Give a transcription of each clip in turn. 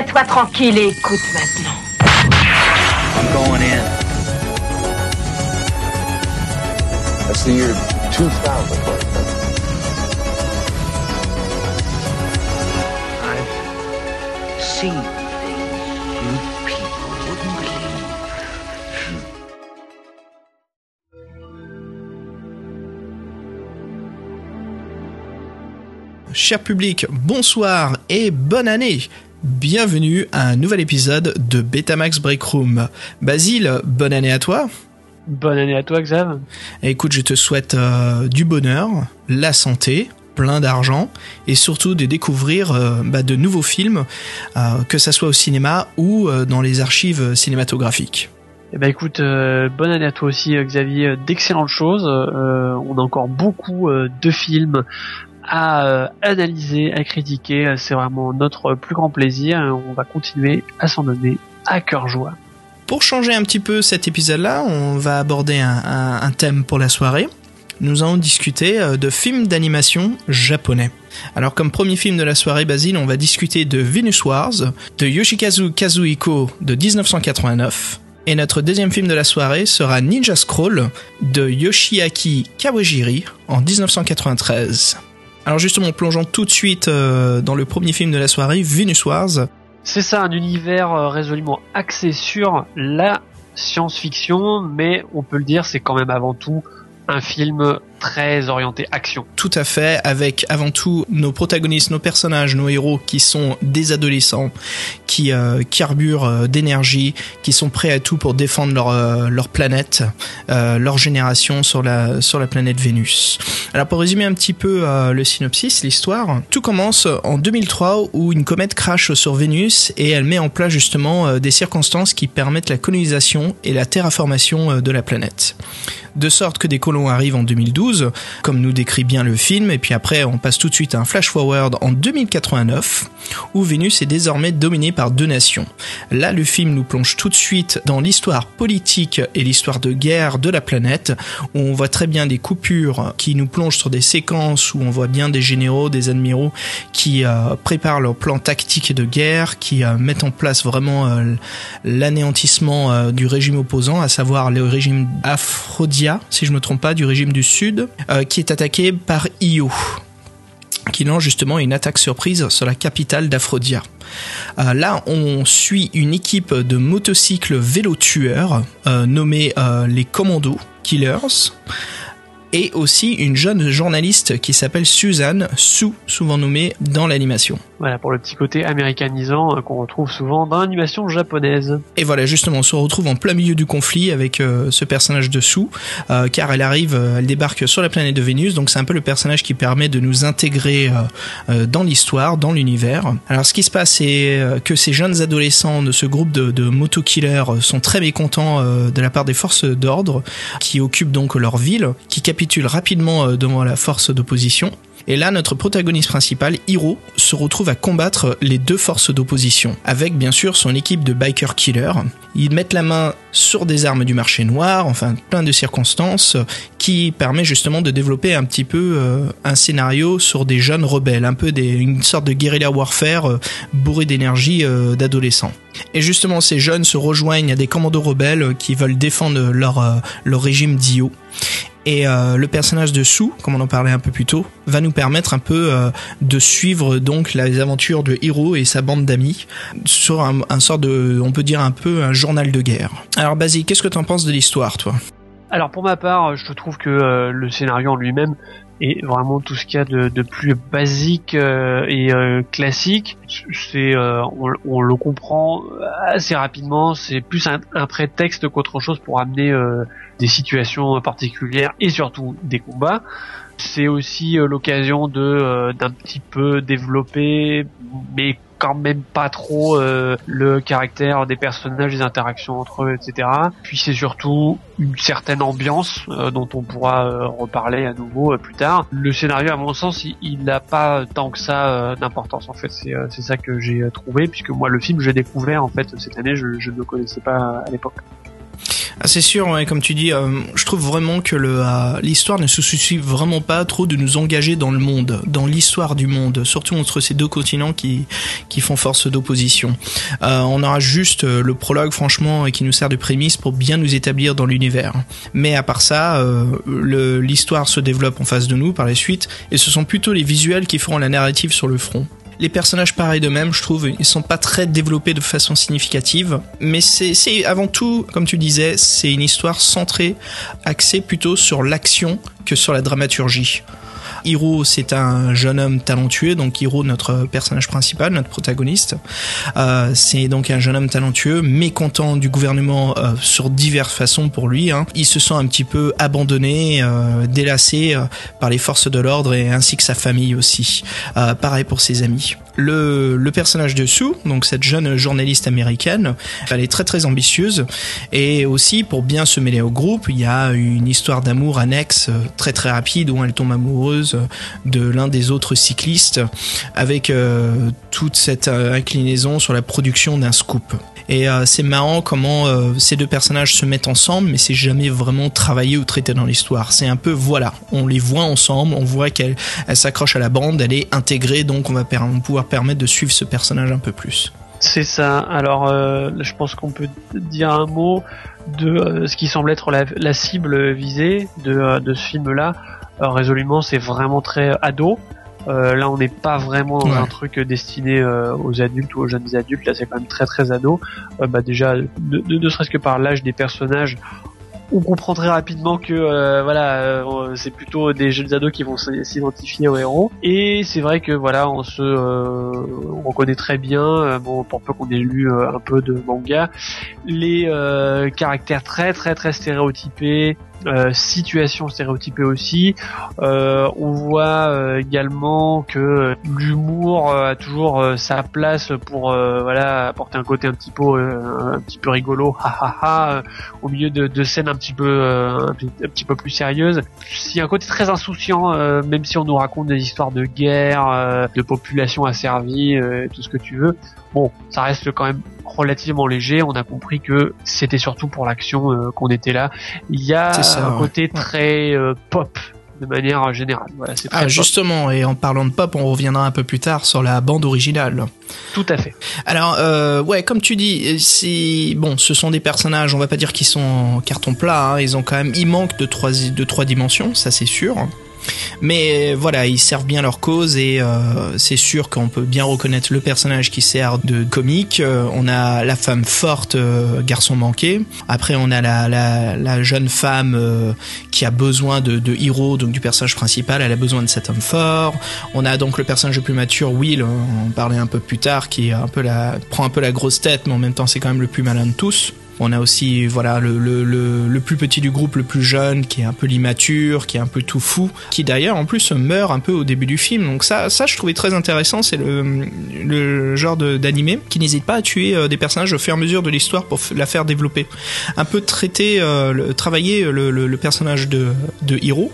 Tiens-toi tranquille et écoute maintenant. I'm going in. That's the year 2000. I've seen things you people wouldn't believe. Cher public, bonsoir et bonne année Bienvenue à un nouvel épisode de Betamax Break Room. Basile, bonne année à toi Bonne année à toi, Xav. Écoute, je te souhaite euh, du bonheur, la santé, plein d'argent et surtout de découvrir euh, bah, de nouveaux films, euh, que ça soit au cinéma ou dans les archives cinématographiques. Eh ben écoute, euh, bonne année à toi aussi, euh, Xavier. D'excellentes choses. Euh, on a encore beaucoup de films à euh, analyser, à critiquer. Euh, C'est vraiment notre plus grand plaisir. Euh, On va continuer à s'en donner à cœur joie. Pour changer un petit peu cet épisode-là, on va aborder un, thème pour la soirée. Nous allons discuter de films d'animation japonais. Alors comme premier film de la soirée, Basile, on va discuter de Venus Wars, de Yoshikazu Kazuhiko de 1989. Et notre deuxième film de la soirée sera Ninja Scroll de Yoshiaki Kawajiri en 1993. Alors justement, plongeons tout de suite euh, dans le premier film de la soirée, Venus Wars, C'est ça, un univers euh, résolument axé sur la science-fiction, mais on peut le dire, c'est quand même avant tout un film très orienté action. Tout à fait, avec avant tout nos protagonistes, nos personnages, nos héros qui sont des adolescents, qui euh, carburent euh, d'énergie, qui sont prêts à tout pour défendre leur, euh, planète, euh, leur génération sur la, planète Vénus. Alors pour résumer un petit peu le synopsis, l'histoire, tout commence en 2003 où une comète crache sur Vénus et elle met en place justement des circonstances qui permettent la colonisation et la terraformation de la planète. De sorte que des colons arrivent en 2012, comme nous décrit bien le film, et puis après on passe tout de suite à un flash forward en 2089, où Vénus est désormais dominée par deux nations. Là, le film nous plonge tout de suite dans l'histoire politique et l'histoire de guerre de la planète, où on voit très bien des coupures qui nous plongent sur des séquences où on voit bien des généraux, des admiraux qui euh, préparent leur plan tactique de guerre, qui euh, mettent en place vraiment euh, l'anéantissement du régime opposant, à savoir le régime Aphrodia, si je me trompe pas, du régime du Sud, euh, qui est attaqué par Io qui lance justement une attaque surprise sur la capitale d'Aphrodia. Euh, là, on suit une équipe de motocycles vélo-tueurs euh, nommés les Commandos Killers et aussi une jeune journaliste qui s'appelle Suzanne, Sue, souvent nommée dans l'animation. Voilà, pour le petit côté américanisant euh, qu'on retrouve souvent dans l'animation japonaise. Et voilà, justement, on se retrouve en plein milieu du conflit avec euh, ce personnage de Sue, euh, car elle arrive, euh, elle débarque sur la planète de Vénus, donc c'est un peu le personnage qui permet de nous intégrer dans l'histoire, dans l'univers. Alors ce qui se passe, c'est que ces jeunes adolescents de ce groupe de, de moto-killers sont très mécontents de la part des forces d'ordre, qui occupent donc leur ville, qui capitulent rapidement euh, devant la force d'opposition. Et là, notre protagoniste principal, Hiro, se retrouve à combattre les deux forces d'opposition, avec bien sûr son équipe de biker killers. Ils mettent la main sur des armes du marché noir, enfin plein de circonstances, qui permet justement de développer un petit peu euh, un scénario sur des jeunes rebelles, un peu des, une sorte de guérilla warfare euh, bourré d'énergie euh, d'adolescents. Et justement, ces jeunes se rejoignent à des commandos rebelles qui veulent défendre leur, leur régime d'Io. Et euh, le personnage de Sue, comme on en parlait un peu plus tôt, va nous permettre un peu euh, de suivre donc les aventures de Hiro et sa bande d'amis sur un, un sort de, on peut dire un peu un journal de guerre. Alors Basile, qu'est-ce que t'en penses de l'histoire, toi? Alors pour ma part, je trouve que euh, le scénario en lui-même est vraiment tout ce qu'il y a de, plus basique euh, et euh, classique. C'est, euh, on, le comprend assez rapidement. C'est plus un, prétexte qu'autre chose pour amener euh, des situations particulières et surtout des combats. C'est aussi euh, l'occasion de euh, d'un petit peu développer, mais quand même pas trop euh, le caractère des personnages, les interactions entre eux, etc. Puis c'est surtout une certaine ambiance dont on pourra reparler à nouveau plus tard. Le scénario, à mon sens, il- n'a pas tant que ça d'importance. En fait, c'est ça que j'ai trouvé, puisque moi le film, j'ai découvert en fait cette année, je ne le connaissais pas à l'époque. C'est sûr, comme tu dis, euh, je trouve vraiment que euh, l'histoire ne se soucie vraiment pas trop de nous engager dans le monde, dans l'histoire du monde, surtout entre ces deux continents qui, font force d'opposition. Euh, on aura juste le prologue, franchement, qui nous sert de prémisse pour bien nous établir dans l'univers. Mais à part ça, l'histoire se développe en face de nous par la suite, et ce sont plutôt les visuels qui feront la narrative sur le front. Les personnages pareils d'eux-mêmes, je trouve, ils sont pas très développés de façon significative, mais c'est avant tout, comme tu disais, c'est une histoire centrée, axée plutôt sur l'action que sur la dramaturgie. Hiro, c'est un jeune homme talentueux, donc Hiro, notre personnage principal, notre protagoniste, euh, c'est donc un jeune homme talentueux, mécontent du gouvernement euh, sur diverses façons pour lui. Hein. Il se sent un petit peu abandonné, euh, délassé euh, par les forces de l'ordre et ainsi que sa famille aussi. Pareil pour ses amis. Le, le personnage de Sue, donc cette jeune journaliste américaine, elle est très très ambitieuse et aussi pour bien se mêler au groupe, il y a une histoire d'amour annexe très très rapide où elle tombe amoureuse de l'un des autres cyclistes avec euh, toute cette euh, inclinaison sur la production d'un scoop. Et euh, c'est marrant comment ces deux personnages se mettent ensemble, mais c'est jamais vraiment travaillé ou traité dans l'histoire. C'est un peu voilà, on les voit ensemble, on voit qu'elle elle s'accroche à la bande, elle est intégrée, donc on va pouvoir permettre de suivre ce personnage un peu plus. C'est ça. Alors, je pense qu'on peut dire un mot de ce qui semble être la, cible visée de, de ce film-là. Euh, résolument, c'est vraiment très ado. Euh, là, on n'est pas vraiment dans Ouais. un truc destiné euh, aux adultes ou aux jeunes adultes. Là, c'est quand même très très ado. Euh, bah déjà, ne, ne- ne serait-ce que par l'âge des personnages, on comprend très rapidement que euh, voilà, euh, c'est plutôt des jeunes ados qui vont s'identifier aux héros. Et c'est vrai que voilà, on se, euh, on reconnaît très bien, euh, bon, pour peu qu'on ait lu euh, un peu de manga, les euh, caractères très très très stéréotypés, euh, situations stéréotypées aussi. Euh, on voit euh, également que l'humour euh, a toujours sa place pour voilà apporter un côté un petit peu un petit peu rigolo, ha ha ha, au milieu de, de scènes un petit peu un, un petit peu plus sérieuses. A un côté très insouciant, même si on nous raconte des histoires de guerre, de population asservie, tout ce que tu veux. Bon, ça reste quand même relativement léger. On a compris que c'était surtout pour l'action euh, qu'on était là. Il y a ça, un ouais. côté très euh, pop de manière générale. Voilà, c'est très Ah pop. justement, et en parlant de pop, on reviendra un peu plus tard sur la bande originale. Tout à fait. Alors, euh, ouais, comme tu dis, c'est bon, ce sont des personnages. On va pas dire qu'ils sont en carton plat. hein, ils ont quand même, ils manquent de trois de trois dimensions, ça c'est sûr. Mais voilà, ils servent bien leur cause et euh, c'est sûr qu'on peut bien reconnaître le personnage qui sert de comique. Euh, on a la femme forte, euh, garçon manqué. Après, on a la, jeune femme euh, qui a besoin de, de héros, donc du personnage principal. Elle a besoin de cet homme fort. On a donc le personnage le plus mature, Will, on en parlait un peu plus tard, qui prend un peu la grosse tête, mais en même temps c'est quand même le plus malin de tous. On a aussi voilà le, le, le, plus petit du groupe, le plus jeune, qui est un peu l'immature, qui est un peu tout fou, qui d'ailleurs en plus meurt un peu au début du film. Donc ça, ça je trouvais très intéressant. C'est le, le genre d'animé qui n'hésite pas à tuer euh, des personnages au fur et à mesure de l'histoire pour la faire développer. Un peu traiter, euh, le, travailler le, le, le personnage de, de Hiro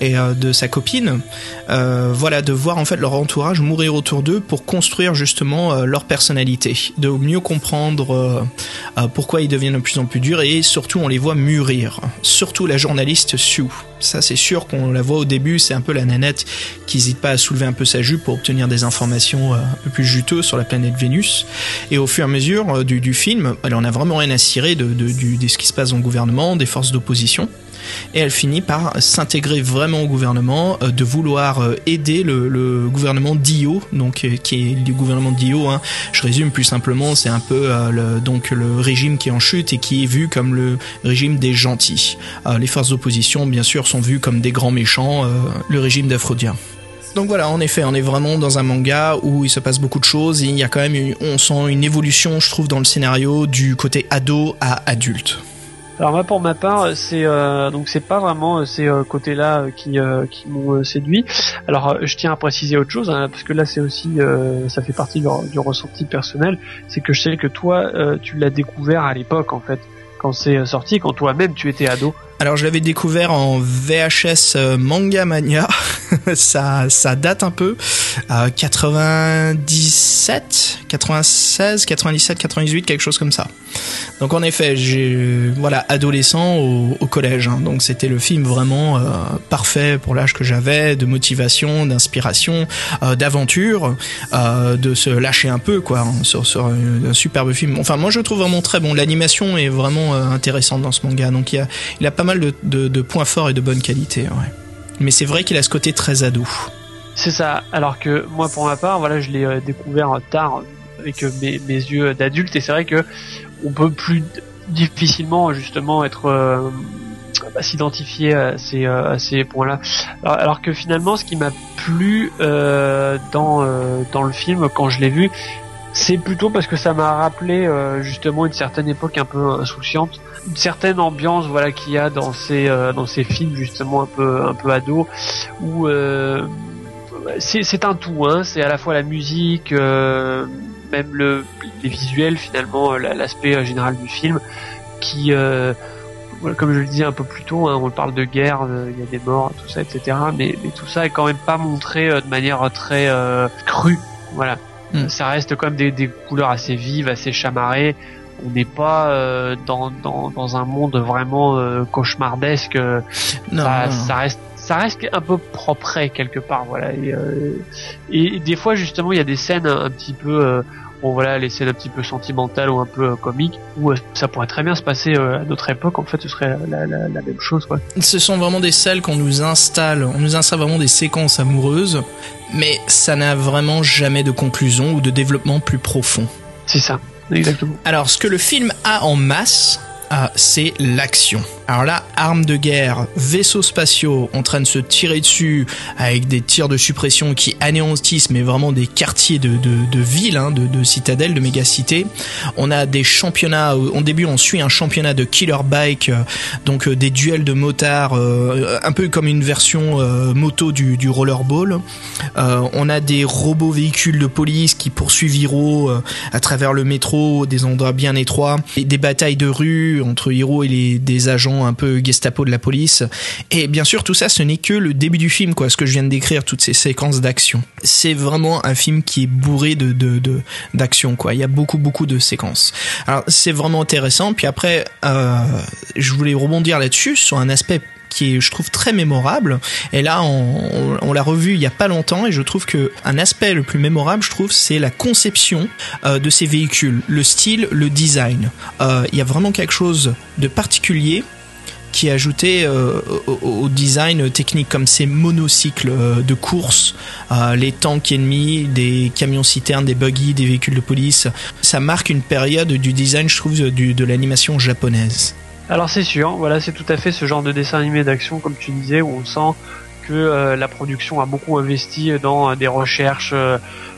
et euh, de sa copine. Euh, voilà, de voir en fait leur entourage mourir autour d'eux pour construire justement euh, leur personnalité, de mieux comprendre pourquoi ils deviennent de plus en plus durs et surtout on les voit mûrir. Surtout la journaliste Sue. Ça c'est sûr qu'on la voit au début, c'est un peu la nanette qui n'hésite pas à soulever un peu sa jupe pour obtenir des informations un peu plus juteuses sur la planète Vénus. Et au fur et à mesure du, film, elle en a vraiment rien à cirer de, de ce qui se passe dans le gouvernement, des forces d'opposition et elle finit par s'intégrer vraiment au gouvernement, euh, de vouloir euh, aider le, gouvernement d'Io, donc euh, qui est le gouvernement d'Io. Hein. Je résume plus simplement, c'est un peu le, donc le régime qui est en chute et qui est vu comme le régime des gentils. Les forces d'opposition, bien sûr, sont vues comme des grands méchants, le régime d'Aphrodien. Donc voilà, en effet, on est vraiment dans un manga où il se passe beaucoup de choses et il y a quand même, on sent une évolution, je trouve, dans le scénario du côté ado à adulte. Alors moi pour ma part, c'est euh, donc c'est pas vraiment euh, ces euh, côtés-là euh, qui euh, qui m'ont euh, séduit. Alors je tiens à préciser autre chose hein, parce que là c'est aussi ça fait partie du, du ressenti personnel, c'est que je sais que toi tu l'as découvert à l'époque en fait quand c'est sorti, quand toi-même tu étais ado. Alors je l'avais découvert en VHS Manga Mania ça, ça date un peu. Euh, 97, 96, 97, 98, quelque chose comme ça. Donc en effet, j'ai voilà adolescent au, au collège, hein. donc c'était le film vraiment euh, parfait pour l'âge que j'avais, de motivation, d'inspiration, euh, d'aventure, euh, de se lâcher un peu quoi hein, sur, sur un, superbe film. Enfin moi je trouve vraiment très bon. L'animation est vraiment euh, intéressante dans ce manga, donc il y a il a pas mal de, de, de points forts et de bonnes qualités. Ouais. Mais c'est vrai qu'il a ce côté très ado. C'est ça. Alors que moi, pour ma part, voilà, je l'ai euh, découvert tard avec euh, mes, mes yeux d'adulte, et c'est vrai que on peut plus difficilement justement être euh, s'identifier à ces, euh, points-là. Alors, que finalement, ce qui m'a plu euh, dans euh, dans le film quand je l'ai vu, c'est plutôt parce que ça m'a rappelé euh, justement une certaine époque un peu insouciante, une certaine ambiance voilà qu'il y a dans ces euh, dans ces films justement un peu un peu ados où euh, c'est c'est un tout hein, c'est à la fois la musique euh, même le les visuels finalement la- l'aspect euh, général du film qui euh, voilà, comme je le disais un peu plus tôt, hein, on parle de guerre, il y a des morts, tout ça, etc. Mais, mais tout ça est quand même pas montré euh, de manière très euh, crue. Voilà, Mm. ça reste quand même des, des couleurs assez vives, assez chamarrées. On n'est pas euh, dans, dans, dans un monde vraiment euh, cauchemardesque. euh, Non, ça, non. ça reste ça reste un peu propre quelque part voilà et, et des fois justement il y a des scènes un, un petit peu bon voilà les scènes un petit peu sentimentales ou un peu comiques où ça pourrait très bien se passer à notre époque en fait ce serait la, la, la même chose quoi Ce sont vraiment des salles qu'on nous installe. On nous installe vraiment des séquences amoureuses, mais ça n'a vraiment jamais de conclusion ou de développement plus profond. c'est ça exactement Alors, ce que le film a en masse, ah, c'est l'action. Alors là, armes de guerre, vaisseaux spatiaux en train de se tirer dessus avec des tirs de suppression qui anéantissent mais vraiment des quartiers de, de, villes, hein, de, de citadelles, de mégacités. On a des championnats, au début on suit un championnat de killer bike, euh, donc euh, des duels de motards, euh, un peu comme une version moto du, rollerball. On a des robots véhicules de police qui poursuivent Hiro à travers le métro, des endroits bien étroits, des batailles de rue entre Hiro et des agents un peu Gestapo de la police. Et bien sûr, tout ça, ce n'est que le début du film, quoi, ce que je viens de décrire, toutes ces séquences d'action. C'est vraiment un film qui est bourré de de de- d'action, quoi. Il y a beaucoup beaucoup de séquences. Alors c'est vraiment intéressant. Puis après, euh, je voulais rebondir là-dessus sur un aspect qui est, je trouve, très mémorable. Et là, on l'a revu il y a pas longtemps, et je trouve que un aspect le plus mémorable, je trouve, c'est la conception euh, de ces véhicules, le style, le design. Euh, Il y a vraiment quelque chose de particulier qui ajouté euh, au, design technique comme ces monocycles euh, de course, euh, les tanks ennemis, des camions citernes, des buggy, des véhicules de police. Ça marque une période du design, je trouve, de l'animation japonaise. Alors c'est sûr, voilà, c'est tout à fait ce genre de dessin animé d'action, comme tu disais, où on sent que euh, la production a beaucoup investi dans des recherches,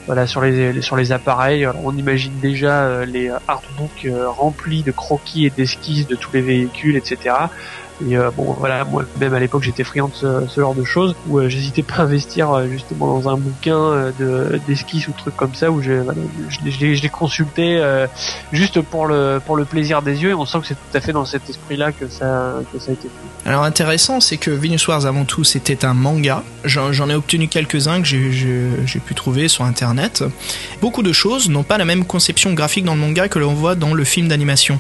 voilà, sur les, sur les appareils. On imagine déjà les artbooks remplis de croquis et d'esquisses de tous les véhicules, etc. Et euh, bon, voilà, moi même à l'époque j'étais friand de ce, ce genre de choses où euh, j'hésitais pas à investir euh, justement dans un bouquin euh, de d'esquisses ou trucs comme ça où je, voilà, je, consultais euh, juste pour le plaisir des yeux et on sent que c'est tout à fait dans cet esprit-là que ça a été fait. Alors intéressant, c'est que Venus Wars avant tout c'était un manga. J'en ai obtenu quelques-uns que j'ai- pu trouver sur internet. Beaucoup de choses n'ont pas la même conception graphique dans le manga que l'on voit dans le film d'animation.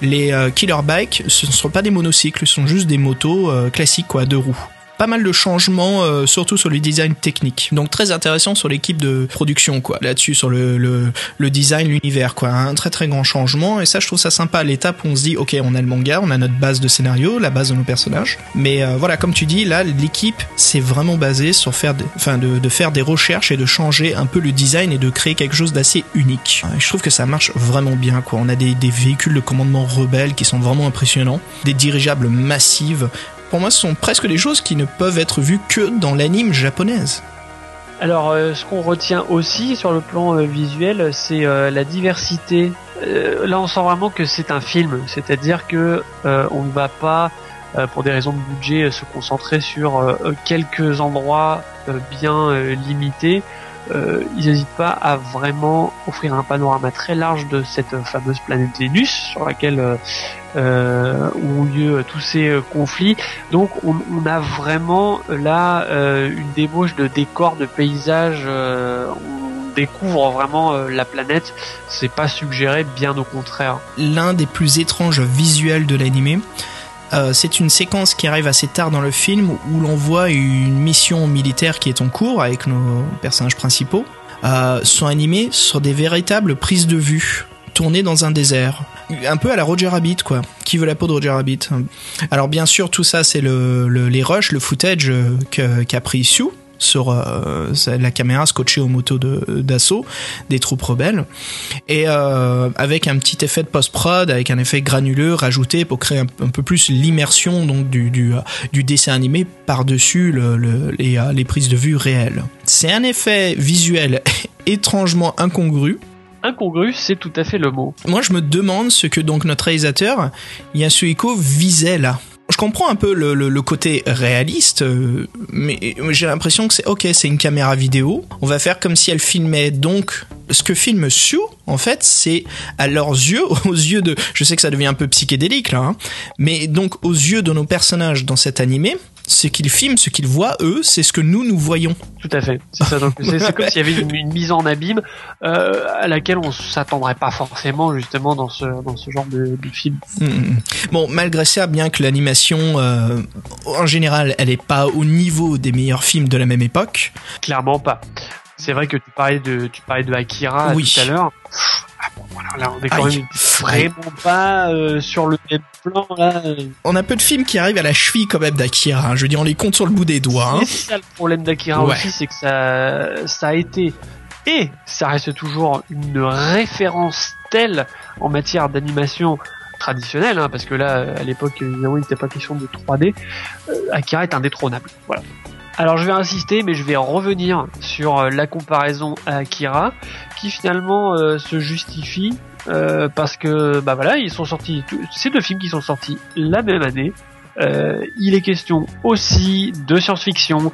Les euh, Killer Bike, ce ne sont pas des monocycles, ce sont juste des motos euh, classiques quoi, deux roues. Pas mal de changements, euh, surtout sur le design technique. Donc très intéressant sur l'équipe de production, quoi. Là-dessus, sur le, le, le design, l'univers, quoi. Un très très grand changement. Et ça, je trouve ça sympa. L'étape où on se dit, ok, on a le manga, on a notre base de scénario, la base de nos personnages. Mais euh, voilà, comme tu dis, là, l'équipe s'est vraiment basée sur faire, enfin, de, de faire des recherches et de changer un peu le design et de créer quelque chose d'assez unique. Je trouve que ça marche vraiment bien, quoi. On a des, des véhicules de commandement rebelles qui sont vraiment impressionnants, des dirigeables massives. Pour moi, ce sont presque des choses qui ne peuvent être vues que dans l'anime japonaise. Alors, euh, ce qu'on retient aussi sur le plan euh, visuel, c'est euh, la diversité. Là, on sent vraiment que c'est un film, c'est-à-dire que on ne va pas, pour des raisons de budget, se concentrer sur quelques endroits bien limités. Euh, ils n'hésitent pas à vraiment offrir un panorama très large de cette fameuse planète Vénus sur laquelle euh, euh, ont lieu tous ces conflits. Donc on, on a vraiment là une débauche de décors, de paysages. on découvre vraiment la planète. C'est pas suggéré, bien au contraire. L'un des plus étranges visuels de l'animé, euh, c'est une séquence qui arrive assez tard dans le film où l'on voit une mission militaire qui est en cours avec nos personnages principaux, euh, sont animés sur des véritables prises de vue tournées dans un désert. Un peu à la Roger Rabbit, quoi. Qui veut la peau de Roger Rabbit Alors bien sûr, tout ça, c'est le, le- les rushs, le footage euh, qu'a pris Sue sur euh, la caméra scotchée aux motos de- d'assaut des troupes rebelles et euh, avec un petit effet de post-prod, avec un effet granuleux rajouté pour créer un, un peu plus l'immersion donc du, du, euh, du dessin animé par-dessus le, le- les, les prises de vue réelles. C'est un effet visuel étrangement incongru. Incongru, c'est tout à fait le mot. Moi, je me demande ce que donc notre réalisateur Yasuhiko visait là. Comprends un peu le côté réaliste, euh, mais j'ai l'impression que c'est ok, c'est une caméra vidéo. On va faire comme si elle filmait. Donc, ce que filme Sue, en fait, c'est à leurs yeux, aux yeux de. Je sais que ça devient un peu psychédélique là, hein, mais donc aux yeux de nos personnages dans cet animé, ce qu'ils filment, ce qu'ils voient eux, c'est ce que nous nous voyons. Tout à fait. C'est ça. Donc c'est c'est comme s'il y avait une, une mise en abîme euh, à laquelle on s'attendrait pas forcément justement dans ce dans ce genre de, de film. Mm. Bon, malgré ça, bien que l'animation, euh, en général, elle est pas au niveau des meilleurs films de la même époque. Clairement pas. C'est vrai que tu parlais de tu parlais de Akira Oui. tout à l'heure. Bon, voilà, là on est quand Aïe. même vraiment pas euh, sur le même plan là. On a peu de films qui arrivent à la cheville quand même d'Akira. hein. Je veux dire, on les compte sur le bout des doigts. hein. Et c'est ça le problème d'Akira Ouais. aussi, c'est que ça, ça a été et ça reste toujours une référence telle en matière d'animation traditionnelle, hein, parce que là, à l'époque, évidemment, il n'était pas question de 3D. euh, Akira est indétrônable. Voilà. Alors je vais insister, mais je vais revenir sur euh, la comparaison à Akira, qui finalement euh, se justifie euh, parce que bah voilà, ils sont sortis, tous- ces deux films qui sont sortis la même année. Il est question aussi de science-fiction,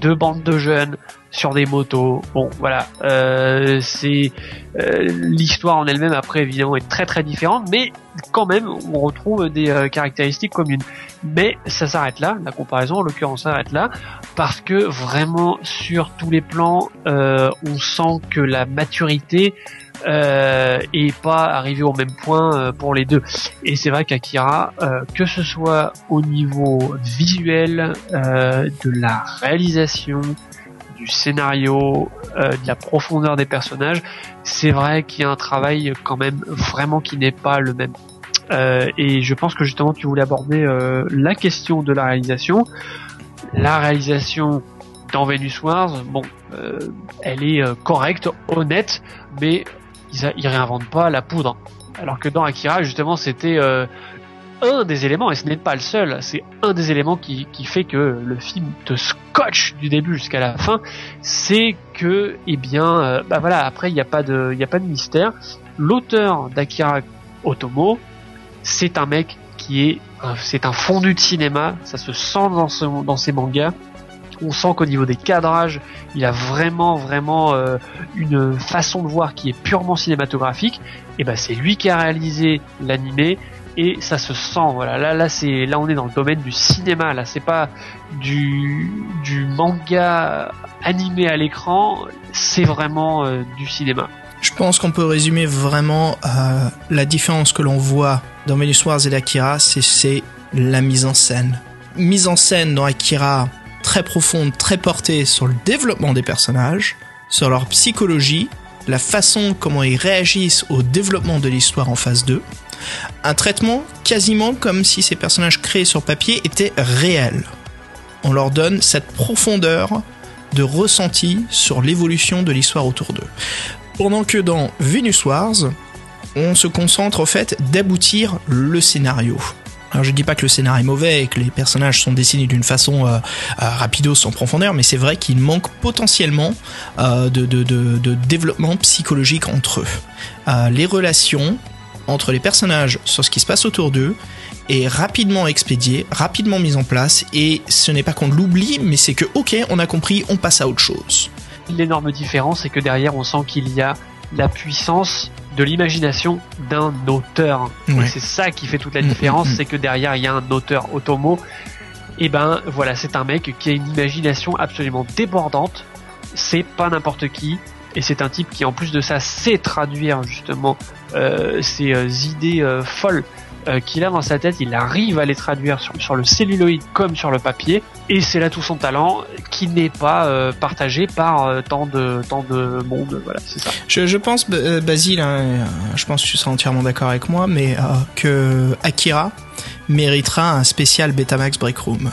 de bandes de jeunes sur des motos. Bon, voilà, euh, c'est euh, l'histoire en elle-même après évidemment est très très différente, mais quand même on retrouve des euh, caractéristiques communes. Mais ça s'arrête là, la comparaison en l'occurrence s'arrête là, parce que vraiment sur tous les plans, euh, on sent que la maturité euh, est pas arrivée au même point pour les deux. Et c'est vrai qu'Akira, que ce soit au niveau visuel, de la réalisation, du scénario, euh, de la profondeur des personnages, c'est vrai qu'il y a un travail quand même vraiment qui n'est pas le même. Euh, et je pense que justement tu voulais aborder euh, la question de la réalisation. La réalisation dans Venus Wars, bon, elle est correcte, honnête, mais ils, a- ils réinventent pas la poudre. Alors que dans Akira, justement, c'était un des éléments, et ce n'est pas le seul, c'est un des éléments qui, qui fait que le film te scotche du début jusqu'à la fin, c'est que, eh bien, euh, bah voilà, après il n'y a pas de, a pas de mystère. L'auteur d'Akira Otomo, c'est un mec qui est, c'est un fondu de cinéma, ça se sent dans, son- dans ses mangas. On sent qu'au niveau des cadrages, il a vraiment, vraiment euh, une façon de voir qui est purement cinématographique. Et ben c'est lui qui a réalisé l'animé et ça se sent. Voilà, là, là, c'est, là, on est dans le domaine du cinéma. Là, c'est pas du du manga animé à l'écran. C'est vraiment euh, du cinéma. Je pense qu'on peut résumer vraiment euh, la différence que l'on voit dans Venus Wars et d'Akira, c'est la mise en scène. Mise en scène dans Akira très profonde, très portée sur le développement des personnages, sur leur psychologie, la façon comment ils réagissent au développement de l'histoire en phase 2. Un traitement quasiment comme si ces personnages créés sur papier étaient réels. On leur donne cette profondeur de ressenti sur l'évolution de l'histoire autour d'eux. Pendant que dans Venus Wars, on se concentre au fait d'aboutir le scénario. Alors je dis pas que le scénario est mauvais et que les personnages sont dessinés d'une façon euh, euh, rapido sans profondeur, mais c'est vrai qu'il manque potentiellement euh, de, développement psychologique entre eux. Euh, les relations entre les personnages sur ce qui se passe autour d'eux est rapidement expédiée, rapidement mise en place, et ce n'est pas qu'on l'oublie, mais c'est que ok, on a compris, on passe à autre chose. l'énorme différence, c'est que derrière, on sent qu'il y a la puissance de l'imagination d'un auteur. Ouais. Et c'est ça qui fait toute la Mm, différence, mm, mm. c'est que derrière, il y a un auteur Otomo. Et ben voilà, c'est un mec qui a une imagination absolument débordante. C'est pas n'importe qui. Et c'est un type qui, en plus de ça, sait traduire justement euh, ces euh, idées euh, folles euh, qu'il a dans sa tête. Il arrive à les traduire sur, sur le celluloïd comme sur le papier. Et c'est là tout son talent qui n'est pas euh, partagé par euh, tant de tant de monde. Voilà, c'est ça. Je, je pense, euh, Basile, hein, euh, je pense que tu seras entièrement d'accord avec moi, mais euh, que Akira méritera un spécial Betamax Break Room.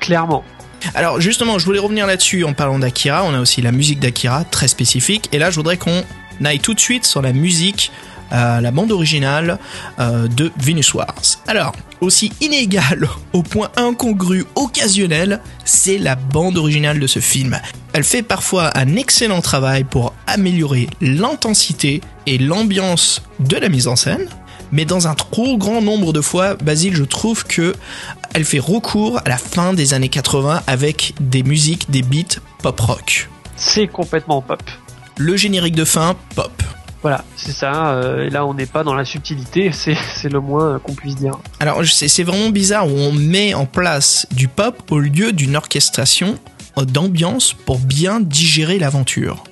Clairement. Alors justement, je voulais revenir là-dessus en parlant d'Akira. On a aussi la musique d'Akira, très spécifique. Et là, je voudrais qu'on aille tout de suite sur la musique, euh, la bande originale euh, de Venus Wars. Alors, aussi inégale au point incongru, occasionnel, c'est la bande originale de ce film. Elle fait parfois un excellent travail pour améliorer l'intensité et l'ambiance de la mise en scène. Mais dans un trop grand nombre de fois, Basile, je trouve que elle fait recours à la fin des années 80 avec des musiques, des beats pop rock. C'est complètement pop. Le générique de fin, pop. Voilà, c'est ça. euh, et là, on n'est pas dans la subtilité. C'est c'est le moins euh, qu'on puisse dire. Alors c'est c'est vraiment bizarre où on met en place du pop au lieu d'une orchestration euh, d'ambiance pour bien digérer l'aventure.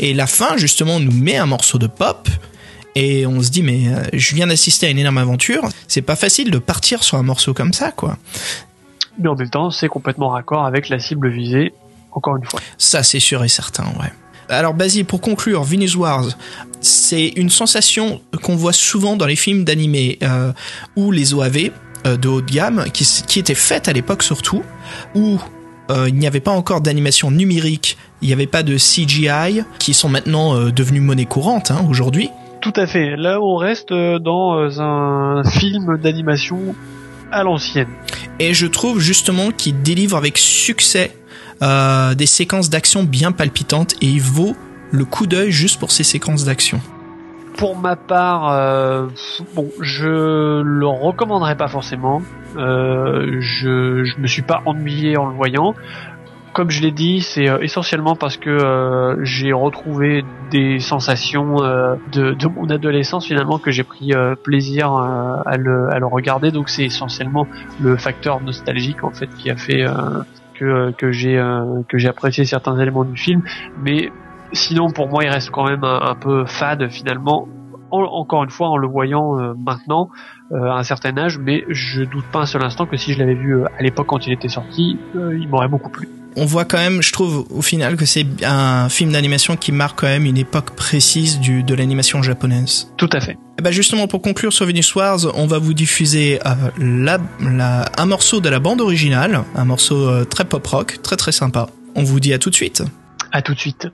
Et la fin justement nous met un morceau de pop et on se dit mais euh, je viens d'assister à une énorme aventure, c'est pas facile de partir sur un morceau comme ça quoi. Mais en même temps, c'est complètement raccord avec la cible visée. Encore une fois. Ça, c'est sûr et certain, ouais. Alors, Basile, pour conclure, Venus Wars, c'est une sensation qu'on voit souvent dans les films d'animé euh, ou les OAV euh, de haut de gamme, qui, qui étaient faites à l'époque surtout, où euh, il n'y avait pas encore d'animation numérique, il n'y avait pas de CGI, qui sont maintenant devenus monnaie courante hein, aujourd'hui. Tout à fait. Là, on reste euh, dans euh, un film d'animation à l'ancienne. Et je trouve justement qu'il délivre avec succès euh, des séquences d'action bien palpitantes et il vaut le coup d'œil juste pour ces séquences d'action. Pour ma part, euh, bon, je le recommanderais pas forcément. Euh, je, je me suis pas ennuyé en le voyant. Comme je l'ai dit, c'est euh, essentiellement parce que euh, j'ai retrouvé des sensations euh, de, de mon adolescence finalement que j'ai pris euh, plaisir euh, à, le, à le regarder. Donc c'est essentiellement le facteur nostalgique en fait qui a fait euh, que, que j'ai que j'ai apprécié certains éléments du film. Mais sinon pour moi il reste quand même un, peu fade finalement en- encore une fois en le voyant euh, maintenant euh, à un certain âge mais je doute pas un seul instant que si je l'avais vu euh, à l'époque quand il était sorti il m'aurait beaucoup plu on voit quand même, je trouve, au final, que c'est un film d'animation qui marque quand même une époque précise du, de l'animation japonaise. tout à fait Et bah justement, pour conclure sur Venus Wars, on va vous diffuser euh, la, la- un morceau de la bande originale, un morceau euh, très pop rock, très très sympa. On vous dit à tout de suite. à tout de suite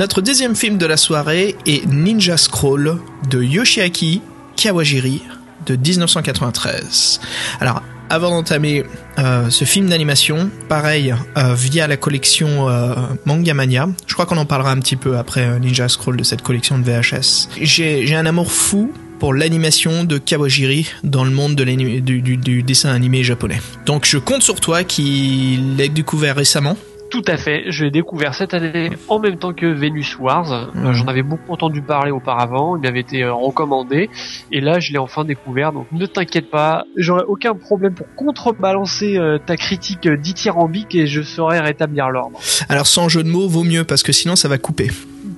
Notre deuxième film de la soirée est Ninja Scroll de Yoshiaki Kawajiri de 1993. Alors, avant d'entamer euh, ce film d'animation, pareil, euh, via la collection euh, Manga Mania, je crois qu'on en parlera un petit peu après euh, Ninja Scroll de cette collection de VHS. J'ai un amour fou pour l'animation de Kawajiri dans le monde du, du- du dessin animé japonais. Donc je compte sur toi qui l'as découvert récemment. Tout à fait, je l'ai découvert cette année en même temps que Venus Wars. Euh, Mhm. J'en avais beaucoup entendu parler auparavant, il m'avait été euh, recommandé, et là je l'ai enfin découvert, donc ne t'inquiète pas, j'aurai aucun problème pour contrebalancer euh, ta critique dithyrambique et je saurai rétablir l'ordre. Alors sans jeu de mots, vaut mieux parce que sinon ça va couper.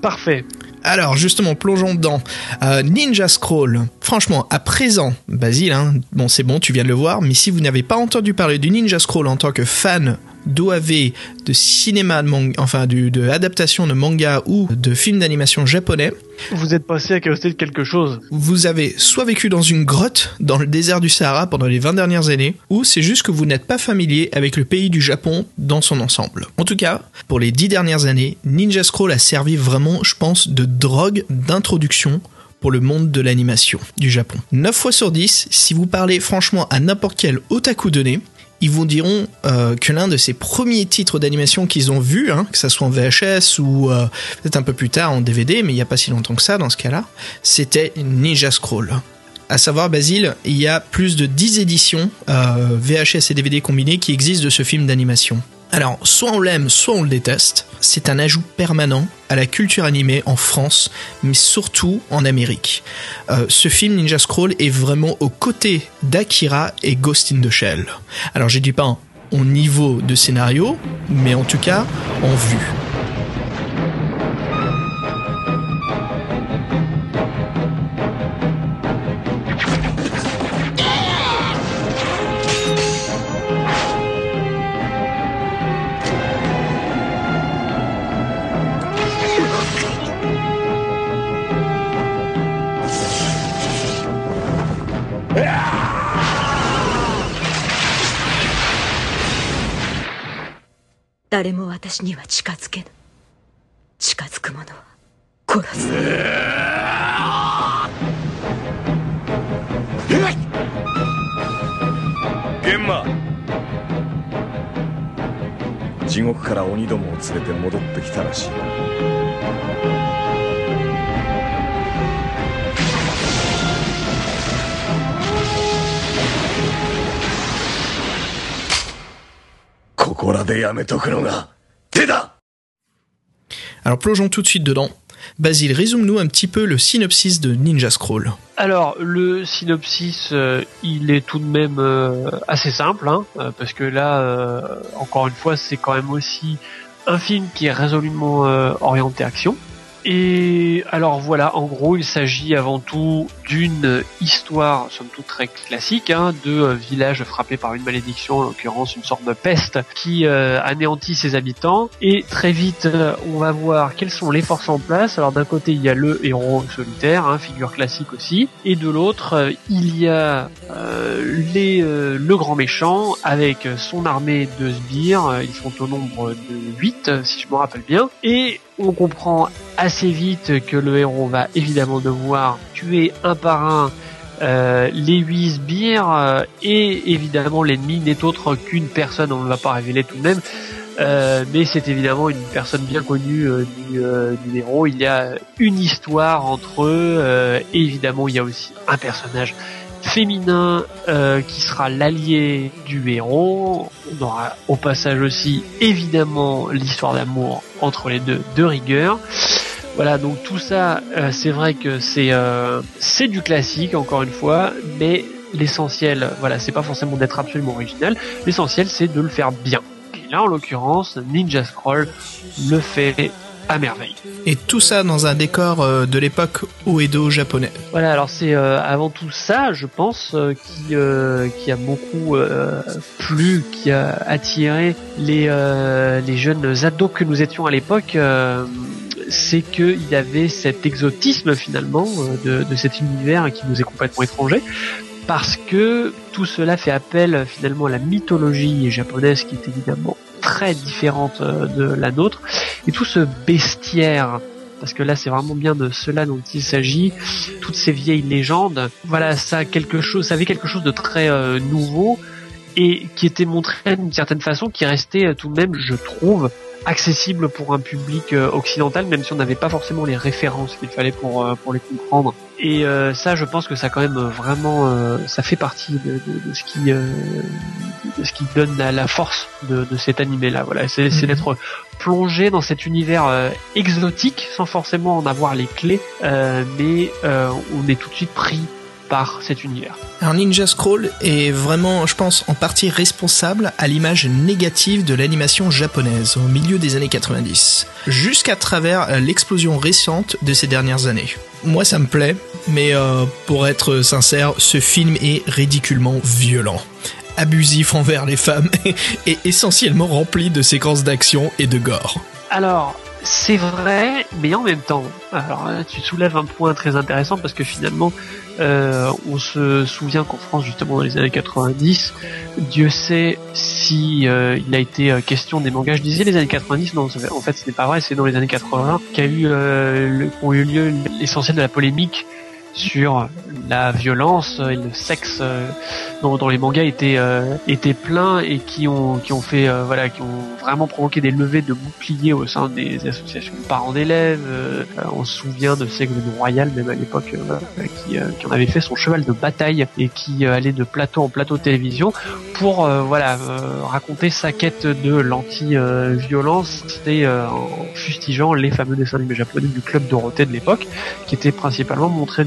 Parfait. Alors justement, plongeons dedans. Euh, Ninja Scroll. Franchement, à présent, Basile, hein, bon c'est bon, tu viens de le voir, mais si vous n'avez pas entendu parler du Ninja Scroll en tant que fan d'OAV, de cinéma, de manga, enfin de adaptation de manga ou de films d'animation japonais, Vous êtes passé à côté de quelque chose. vous avez soit vécu dans une grotte dans le désert du Sahara pendant les 20 dernières années, ou c'est juste que vous n'êtes pas familier avec le pays du Japon dans son ensemble. En tout cas, pour les 10 dernières années, Ninja Scroll a servi vraiment, je pense, de drogue d'introduction pour le monde de l'animation du Japon. 9 fois sur 10, si vous parlez franchement à n'importe quel otaku donné, ils vous diront euh, que l'un de ces premiers titres d'animation qu'ils ont vus, hein, que ça soit en VHS ou euh, peut-être un peu plus tard en DVD, mais il n'y a pas si longtemps que ça dans ce cas-là, c'était Ninja Scroll. À savoir, Basile, il y a plus de 10 éditions euh, VHS et DVD combinés qui existent de ce film d'animation. Alors, soit on l'aime, soit on le déteste. C'est un ajout permanent à la culture animée en France, mais surtout en Amérique. Euh, ce film Ninja Scroll est vraiment aux côtés d'Akira et Ghost in the Shell. Alors, je dis pas au niveau de scénario, mais en tout cas en vue.「誰も私には近づけぬ」「近づく者は殺す」玄馬！地獄から鬼どもを連れて戻ってきたらしい。Alors plongeons tout de suite dedans. Basile, résume-nous un petit peu le synopsis de Ninja Scroll. Alors le synopsis, euh, il est tout de même euh, assez simple, hein, euh, parce que là, euh, encore une fois, c'est quand même aussi un film qui est résolument euh, orienté action. Et alors voilà, en gros, il s'agit avant tout d'une histoire, somme toute très classique, hein, de euh, village frappé par une malédiction, en l'occurrence une sorte de peste, qui euh, anéantit ses habitants. Et très vite, euh, on va voir quelles sont les forces en place. Alors d'un côté, il y a le héros solitaire, hein, figure classique aussi, et de l'autre, euh, il y a euh, les, euh, le grand méchant avec son armée de sbires. Ils sont au nombre de 8, si je me rappelle bien. Et on comprend assez vite que le héros va évidemment devoir tuer un par un euh, les huit sbires et évidemment l'ennemi n'est autre qu'une personne, on ne va pas révéler tout de même, euh, mais c'est évidemment une personne bien connue euh, du, euh, du héros. Il y a une histoire entre eux et évidemment il y a aussi un personnage féminin euh, qui sera l'allié du héros. On aura au passage aussi évidemment l'histoire d'amour entre les deux de rigueur. Voilà, donc tout ça, euh, c'est vrai que c'est euh, c'est du classique encore une fois, mais l'essentiel, voilà, c'est pas forcément d'être absolument original. L'essentiel, c'est de le faire bien. Et là, en l'occurrence, Ninja Scroll le fait à merveille. Et tout ça dans un décor euh, de l'époque Oedo japonais. Voilà, alors c'est euh, avant tout ça, je pense, euh, qui euh, qui a beaucoup euh, plu, qui a attiré les euh, les jeunes ados que nous étions à l'époque. euh, c'est qu'il y avait cet exotisme finalement de, de cet univers qui nous est complètement étranger, parce que tout cela fait appel finalement à la mythologie japonaise qui est évidemment très différente de la nôtre et tout ce bestiaire parce que là c'est vraiment bien de cela dont il s'agit toutes ces vieilles légendes voilà ça a quelque chose ça avait quelque chose de très euh, nouveau et qui était montré d'une certaine façon qui restait euh, tout de même je trouve accessible pour un public euh, occidental, même si on n'avait pas forcément les références qu'il fallait pour pour les comprendre. Et euh, ça, je pense que ça quand même vraiment, euh, ça fait partie de, de, de ce qui euh, de ce qui donne la, la force de, de cet animé-là. Voilà, c'est c'est Mhm. d'être plongé dans cet univers euh, exotique sans forcément en avoir les clés, euh, mais euh, on est tout de suite pris par cet univers. Alors Ninja Scroll est vraiment, je pense, en partie responsable à l'image négative de l'animation japonaise au milieu des années 90, jusqu'à travers l'explosion récente de ces dernières années. Moi, ça me plaît, mais pour être sincère, ce film est ridiculement violent. Abusif envers les femmes et essentiellement rempli de séquences d'action et de gore. Alors, c'est vrai, mais en même temps, alors là, tu soulèves un point très intéressant parce que finalement, euh, on se souvient qu'en France, justement dans les années 90, Dieu sait si euh, il a été euh, question des mangas. Je disais les années 90, non, en fait, ce n'est pas vrai. C'est dans les années 80 qu'a eu euh, eu lieu l'essentiel de la polémique sur la violence et le sexe euh, dont, dont les mangas étaient euh, étaient pleins et qui ont qui ont fait euh, voilà qui ont vraiment provoqué des levées de boucliers au sein des associations de parents d'élèves euh, on se souvient de Seigle Royal même à l'époque euh, qui, euh, qui en avait fait son cheval de bataille et qui allait de plateau en plateau télévision pour voilà raconter sa quête de l'anti-violence. Et euh, en fustigeant les fameux dessins animés japonais du club Dorothée de l'époque qui étaient principalement montrés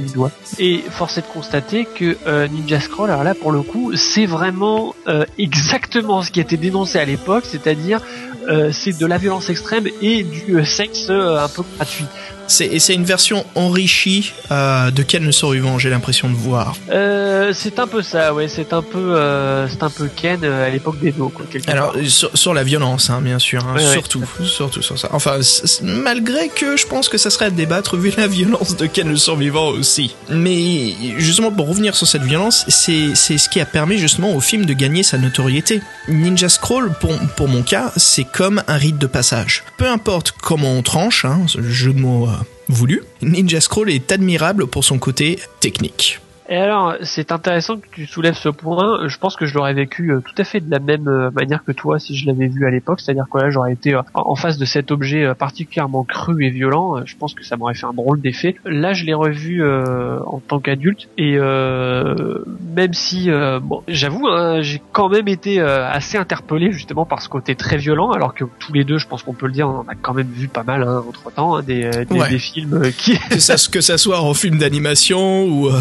Et force est de constater que euh, Ninja Scroll, alors là pour le coup, c'est vraiment euh, exactement ce qui a été dénoncé à l'époque, c'est-à-dire euh, c'est de la violence extrême et du sexe un peu gratuit. C'est, et c'est une version enrichie euh, de Ken le survivant, j'ai l'impression de voir. Euh, c'est un peu ça, ouais, c'est un peu, euh, c'est un peu Ken euh, à l'époque des dos, quoi. Alors sur, sur la violence, hein, bien sûr, hein, Ouais, ouais, surtout, surtout sur ça. Enfin, malgré que je pense que ça serait à débattre vu la violence de Ken le survivant aussi. Mais justement pour revenir sur cette violence, c'est c'est ce qui a permis justement au film de gagner sa notoriété. Ninja Scroll, pour pour mon cas, c'est comme un rite de passage. Peu importe comment on tranche, hein, ce jeu de mots euh, voulu, Ninja Scroll est admirable pour son côté technique. Et alors, c'est intéressant que tu soulèves ce point. Je pense que je l'aurais vécu euh, tout à fait de la même euh, manière que toi si je l'avais vu à l'époque. C'est-à-dire que là, j'aurais été euh, en en face de cet objet particulièrement cru et violent. Je pense que ça m'aurait fait un drôle d'effet. Là, je l'ai revu euh, en tant qu'adulte et euh, même si, euh, bon, j'avoue, hein, j'ai quand même été assez interpellé justement par ce côté très violent. Alors que tous les deux, je pense qu'on peut le dire, on en a quand même vu pas mal hein, entre temps des, euh, des, Ouais. des films qui Que ça, que ça soit en film d'animation ou euh,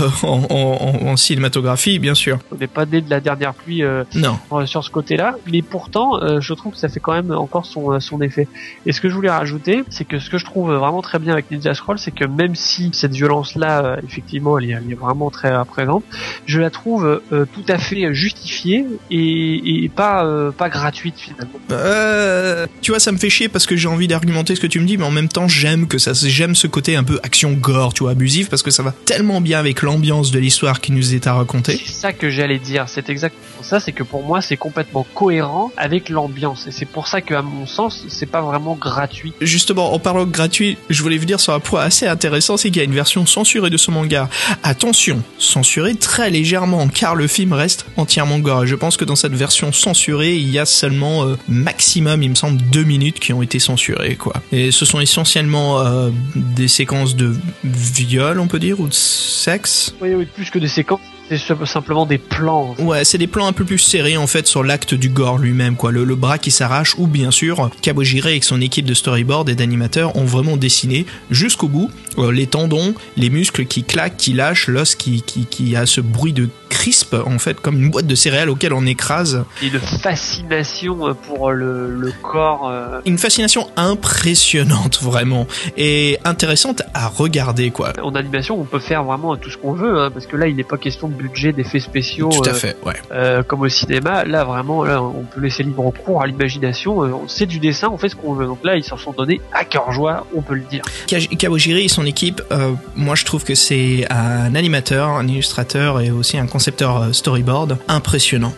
en, en- en cinématographie, bien sûr. on n'est pas né de la dernière pluie. euh, Non. euh, sur ce côté-là, mais pourtant, euh, je trouve que ça fait quand même encore son, son effet. Et ce que je voulais rajouter, c'est que ce que je trouve vraiment très bien avec Ninja Scroll, c'est que même si cette violence-là, euh, effectivement, elle est, elle est vraiment très présente, je la trouve tout à fait justifiée et, et pas pas gratuite finalement. Tu vois, ça me fait chier parce que j'ai envie d'argumenter ce que tu me dis, mais en même temps, j'aime que ça, j'aime ce côté un peu action gore, tu vois, abusif, parce que ça va tellement bien avec l'ambiance de l'histoire qui nous est à raconter. C'est ça que j'allais dire, c'est exactement ça, c'est que pour moi, c'est complètement cohérent avec l'ambiance. Et c'est pour ça que, à mon sens, c'est pas vraiment gratuit. Justement, en parlant de gratuit, je voulais venir sur un point assez intéressant, c'est qu'il y a une version censurée de ce manga. Attention, censurée très légèrement, car le film reste entièrement gore. Je pense que dans cette version censurée, il y a seulement euh, maximum, il me semble, deux minutes qui ont été censurées, quoi. Et ce sont essentiellement euh, des séquences de viol, on peut dire, ou de sexe? Oui, oui, plus que des séquences, c'est simplement des plans. Ouais, c'est des plans un peu plus serrés en fait sur l'acte du gore lui-même, quoi. Le, bras qui s'arrache, ou bien sûr, Kabojire avec son équipe de storyboard et d'animateurs ont vraiment dessiné jusqu'au bout les tendons, les muscles qui claquent, qui lâchent, l'os qui, qui, qui a ce bruit de crisp en fait, comme une boîte de céréales auquel on écrase. et de fascination euh, pour le, le corps. euh, Une fascination impressionnante vraiment et intéressante à regarder, quoi. En animation, on peut faire vraiment tout ce qu'on veut, hein, parce que là, il n'est pas question de budget, d'effets spéciaux, Tout à euh, fait, ouais. euh, comme au cinéma. Là, vraiment, là, on peut laisser libre cours à l'imagination. Euh, C'est du dessin, on fait ce qu'on veut. Donc là, ils s'en sont donnés à cœur joie, on peut le dire. Kawajiri et son équipe, euh, moi je trouve que c'est un animateur, un illustrateur et aussi un concepteur euh, storyboard impressionnant.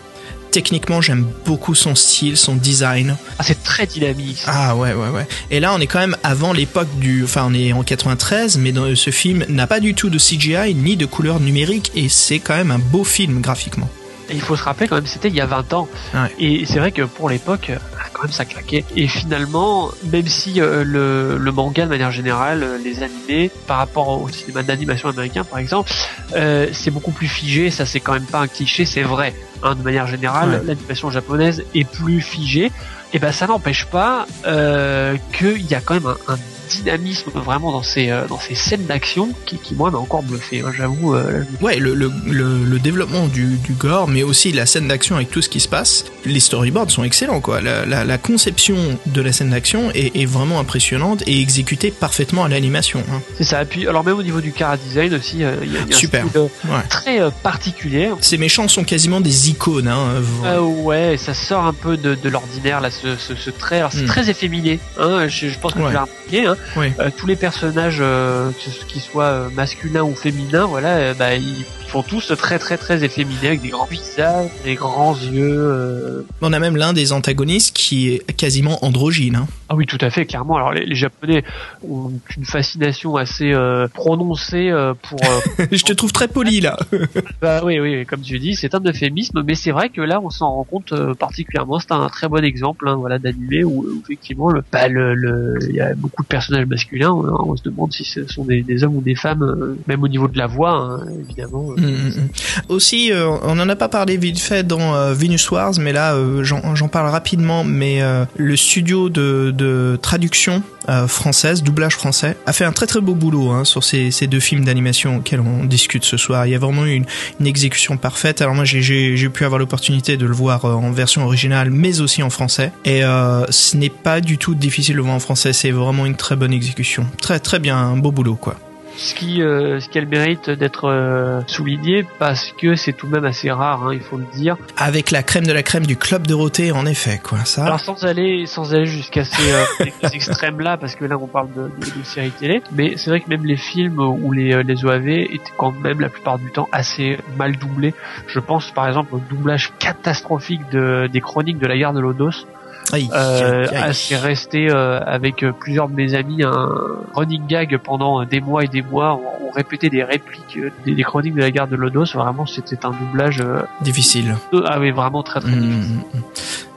Techniquement, j'aime beaucoup son style, son design. Ah, c'est très dynamique. Ah ouais, ouais, ouais. Et là, on est quand même avant l'époque du... Enfin, on est en 93, mais dans ce film n'a pas du tout de CGI ni de couleur numérique, et c'est quand même un beau film graphiquement. Et il faut se rappeler quand même, c'était il y a 20 ans. Ouais. Et c'est vrai que pour l'époque, quand même ça claquait. Et finalement, même si euh, le, le manga de manière générale, euh, les animés, par rapport au cinéma d'animation américain par exemple, euh, c'est beaucoup plus figé, ça c'est quand même pas un cliché, c'est vrai. Hein, de manière générale, Ouais. l'animation japonaise est plus figée. Et ben ça n'empêche pas qu'il y a quand même un, un dynamisme vraiment dans ces euh, dans ces scènes d'action qui, qui moi m'a encore bluffé. hein, J'avoue, euh, Ouais, le, le, le, le développement du, du gore, mais aussi la scène d'action avec tout ce qui se passe, les storyboards sont excellents, quoi. La, la, la conception de la scène d'action est, est vraiment impressionnante et exécutée parfaitement à l'animation. hein. c'est ça. Et puis alors même au niveau du cara design aussi, euh, il y a, y a Super. un style Ouais. très particulier. Ces méchants sont quasiment des icônes, hein. Euh, ouais, ça sort un peu de, de l'ordinaire là, ce, ce, ce trait. Alors c'est Mm. très efféminé. Hein, je, je pense que Ouais. tu l'as remarqué. Hein. Euh, tous les personnages, euh, qu'ils soient euh, masculins ou féminins, voilà, bah, ils font tous très très très efféminés avec des grands visages, des grands yeux. euh. On a même l'un des antagonistes qui est quasiment androgyne. Hein. Ah oui, tout à fait, clairement. Alors les, les Japonais ont une fascination assez euh, prononcée euh, pour. euh, Je te trouve très poli, là. bah oui, oui, comme tu dis, c'est un euphémisme, mais c'est vrai que là, on s'en rend compte euh, particulièrement. C'est un très bon exemple, hein, voilà, d'animé où, où effectivement, le, bah, le, le- il y a beaucoup de personnages masculins. On, on se demande si ce sont des, des hommes ou des femmes, euh, même au niveau de la voix, hein, évidemment. Mm, mm, mm. Aussi, euh, on en a pas parlé vite fait dans euh, Venus Wars, mais là, euh, j'en parle rapidement. Mais le studio de, traduction française, doublage français, a fait un très très beau boulot hein, sur ces, deux films d'animation auxquels on discute ce soir. Il y a vraiment eu une, une exécution parfaite. Alors moi, j'ai- pu avoir l'opportunité de le voir en version originale, mais aussi en français. Et ce n'est pas du tout difficile de le voir en français. C'est vraiment une très bonne exécution. Très très bien, un beau boulot quoi. Ce qui, euh, ce qui a le mérite d'être euh, souligné parce que c'est tout de même assez rare, hein, il faut le dire. Avec la crème de la crème du club Dorothée, en effet, quoi. Ça. Alors sans aller sans aller jusqu'à ces, euh, ces extrêmes là parce que là on parle de, de, de séries télé mais c'est vrai que même les films ou les, euh, les OAV étaient quand même la plupart du temps assez mal doublés je pense par exemple au doublage catastrophique de, des chroniques de la guerre de Lodos Aïe, euh, aïe, aïe. c'est resté euh, avec euh, plusieurs de mes amis un running gag pendant euh, des mois et des mois on, on répétait des répliques euh, des, des chroniques de la guerre de Lodos vraiment c'était un doublage difficile. ah oui vraiment très très Mm, difficile mm, mm.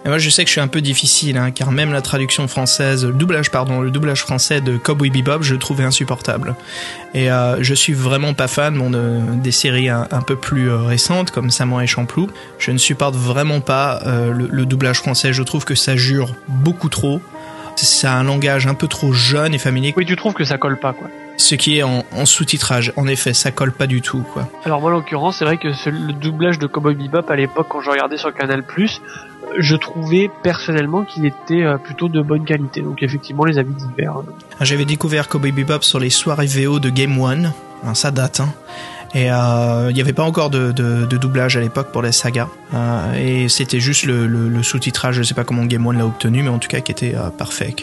Et moi, je sais que je suis un peu difficile, hein, car même la traduction française, le doublage, pardon, le doublage français de Cowboy Bebop, je le trouvais insupportable. Et euh, je suis vraiment pas fan bon, de- des séries un, un peu plus euh, récentes, comme Samurai Champloo. Je ne supporte vraiment pas euh, le, le doublage français. Je trouve que ça jure beaucoup trop. C'est un langage un peu trop jeune et familier, oui tu trouves que ça colle pas quoi ce qui est en, en sous-titrage. En effet, ça colle pas du tout, quoi. Alors moi, en l'occurrence, c'est vrai que ce- le doublage de Cowboy Bebop à l'époque, quand je regardais sur Canal+, je trouvais personnellement qu'il était euh, plutôt de bonne qualité. Donc effectivement, les avis divers. euh. J'avais découvert Cowboy Bebop sur les soirées VO de Game One. Alors, ça date, hein. Et euh, il n'y avait pas encore de, doublage à l'époque pour les sagas. Euh, et c'était juste le, sous-titrage, je sais pas comment Game One l'a obtenu, mais en tout cas qui était parfait.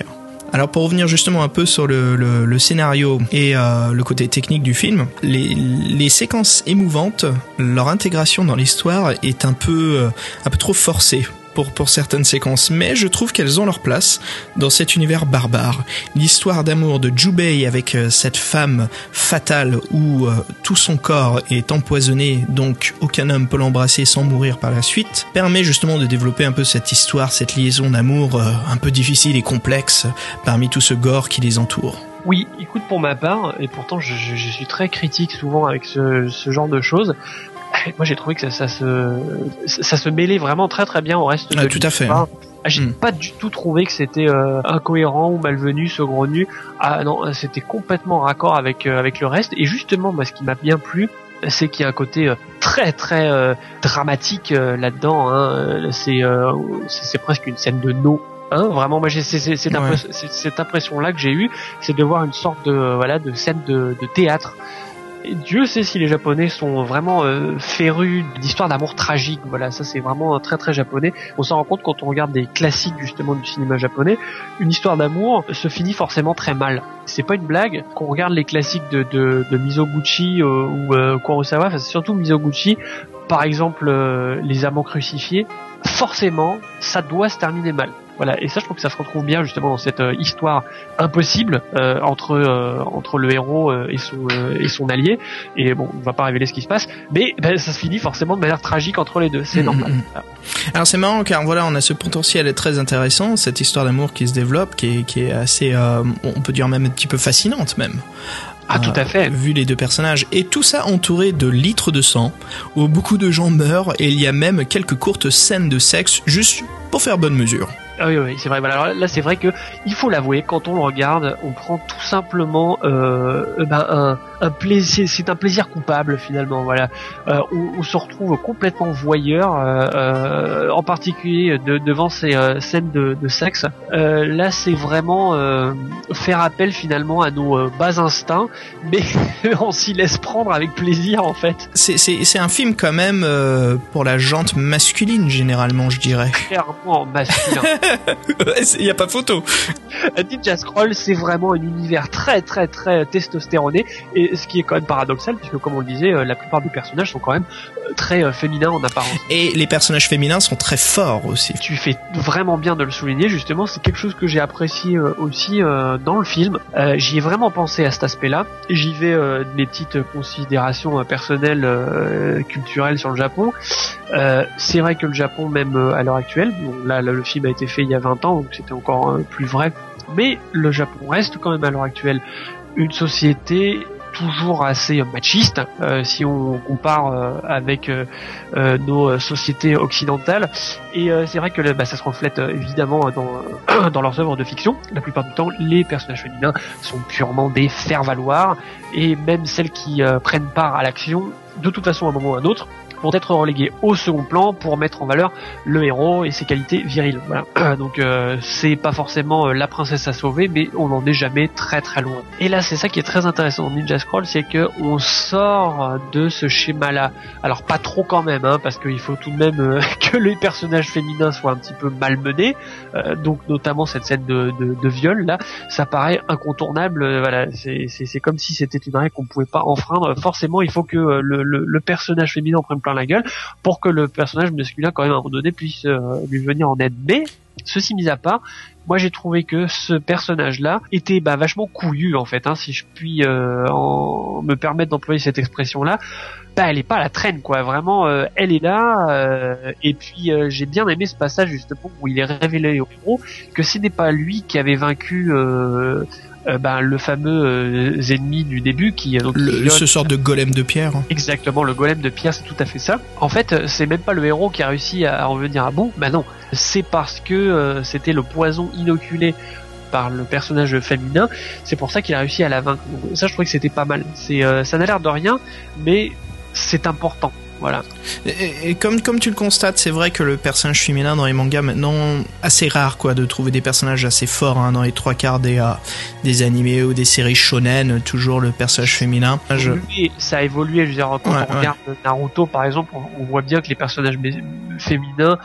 Alors pour revenir justement un peu sur le, scénario et le côté technique du film, les, séquences émouvantes, leur intégration dans l'histoire est un peu, un peu trop forcée pour, certaines séquences, mais je trouve qu'elles ont leur place dans cet univers barbare. L'histoire d'amour de Jubei avec euh, cette femme fatale où euh, tout son corps est empoisonné, donc aucun homme peut l'embrasser sans mourir par la suite, permet justement de développer un peu cette histoire, cette liaison d'amour euh, un peu difficile et complexe parmi tout ce gore qui les entoure. Oui, écoute, pour ma part, et pourtant je, suis très critique souvent avec ce genre de choses, moi j'ai trouvé que ça, ça se ça se mêlait vraiment très très bien au reste Ah, de tout à fait. l'histoire. Ah, J'ai Mm. pas du tout trouvé que c'était euh, incohérent ou malvenu, saugrenu. Ah non, c'était complètement raccord avec euh, avec le reste. Et justement, moi, ce qui m'a bien plu, c'est qu'il y a un côté euh, très très euh, dramatique euh, là-dedans. Hein. C'est euh, c'est presque une scène de no. Hein, vraiment, moi j'ai c'est c'est- cette, Ouais. impression-là que j'ai eue, c'est de voir une sorte de voilà de scène de, de théâtre. Dieu sait si les Japonais sont vraiment euh, férus d'histoires d'amour tragique. Voilà, ça c'est vraiment euh, très très japonais. On s'en rend compte quand on regarde des classiques justement du cinéma japonais. Une histoire d'amour se finit forcément très mal. C'est pas une blague. Quand on regarde les classiques de, de, de Mizoguchi euh, ou euh, Kurosawa, enfin, c'est surtout Mizoguchi. Par exemple, euh, Les Amants crucifiés. Forcément, ça doit se terminer mal. Voilà, et ça, je trouve que ça se retrouve bien justement dans cette euh, histoire impossible euh, entre euh, entre le héros euh, et son euh, et son allié. Et bon, on va pas révéler ce qui se passe, mais ben, ça se finit forcément de manière tragique entre les deux. C'est Mhm, normal. mhm. Alors c'est marrant car voilà, on a ce potentiel très intéressant, cette histoire d'amour qui se développe, qui est, qui est assez, euh, on peut dire même un petit peu fascinante même. Ah, tout à fait. Vu les deux personnages. Et tout ça entouré de litres de sang, où beaucoup de gens meurent, et il y a même quelques courtes scènes de sexe, juste pour faire bonne mesure. Ah oui, oui, c'est vrai. Voilà, alors là, c'est vrai que il faut l'avouer, quand on le regarde, on prend tout simplement euh, ben, un, un plaisir. C'est un plaisir coupable finalement. Voilà, euh, on, on se retrouve complètement voyeur, euh, euh, en particulier de- devant ces scènes de, de sexe. Là, c'est vraiment faire appel finalement à nos bas instincts, mais on s'y laisse prendre avec plaisir en fait. C'est, un film quand même pour la jante masculine généralement, je dirais. Clairement masculin. Il y a pas photo? Ninja Scroll, c'est vraiment un univers très très très testostéroné et ce qui est quand même paradoxal puisque comme on le disait, euh, la plupart des personnages sont quand même euh, très euh, féminins en apparence. Et les personnages féminins sont très forts aussi. Tu fais vraiment bien de le souligner justement, c'est quelque chose que j'ai apprécié aussi dans le film. J'y ai vraiment pensé à cet aspect-là. J'y vais mes petites considérations personnelles, culturelles sur le Japon. C'est vrai que le Japon, même à l'heure actuelle, bon, là, le film a été fait il y a 20 ans, donc c'était encore euh, plus vrai, mais le Japon reste quand même à l'heure actuelle une société toujours assez machiste euh, si on compare euh, avec nos sociétés occidentales. Et c'est vrai que bah, ça se reflète évidemment dans, dans leurs œuvres de fiction. La plupart du temps les personnages féminins sont purement des faire-valoir. Et même celles qui prennent part à l'action de toute façon à un moment ou à un autre vont être reléguées au second plan pour mettre en valeur le héros et ses qualités viriles. Voilà. Donc euh, c'est pas forcément euh, la princesse à sauver, mais on n'en est jamais très très loin. Et là c'est ça qui est très intéressant dans Ninja Scroll, c'est que on sort de ce schéma-là. Alors pas trop quand même, hein, parce qu'il faut tout de même euh, que les personnages féminins soient un petit peu malmenés. Euh, donc notamment cette scène de, de, viol là, ça paraît incontournable. euh, voilà, c'est comme si c'était une règle qu'on pouvait pas enfreindre. Forcément, il faut que le, le, le personnage féminin en prenne la gueule pour que le personnage masculin quand même à un moment donné puisse euh, lui venir en aide. Mais ceci mis à part, moi j'ai trouvé que ce personnage-là était bah, vachement couillu en fait, hein, si je puis euh, me permettre d'employer cette expression-là. Bah, elle est pas la traîne quoi, vraiment, euh, elle est là. et puis j'ai bien aimé ce passage justement où il est révélé au héros que ce n'est pas lui qui avait vaincu. Euh, ben, le fameux euh, ennemi du début qui euh, donc Le, ce sort de golem de pierre. Exactement, le golem de pierre, c'est tout à fait ça. En fait, c'est même pas le héros qui a réussi à en venir à bout. Bah non, c'est parce que c'était le poison inoculé par le personnage féminin. C'est pour ça qu'il a réussi à la vaincre. Donc, ça, je trouvais que c'était pas mal. C'est, euh, ça n'a l'air de rien, mais c'est important. Voilà. Et, et comme, comme tu le constates, c'est vrai que le personnage féminin dans les mangas maintenant, assez rare quoi de trouver des personnages assez forts hein, dans les trois quarts des, euh, des animés ou des séries shonen, toujours le personnage féminin. Je- évolué, ça a évolué. Je veux dire, quand Ouais, on ouais. regarde Naruto, par exemple, on, on voit bien que les personnages féminins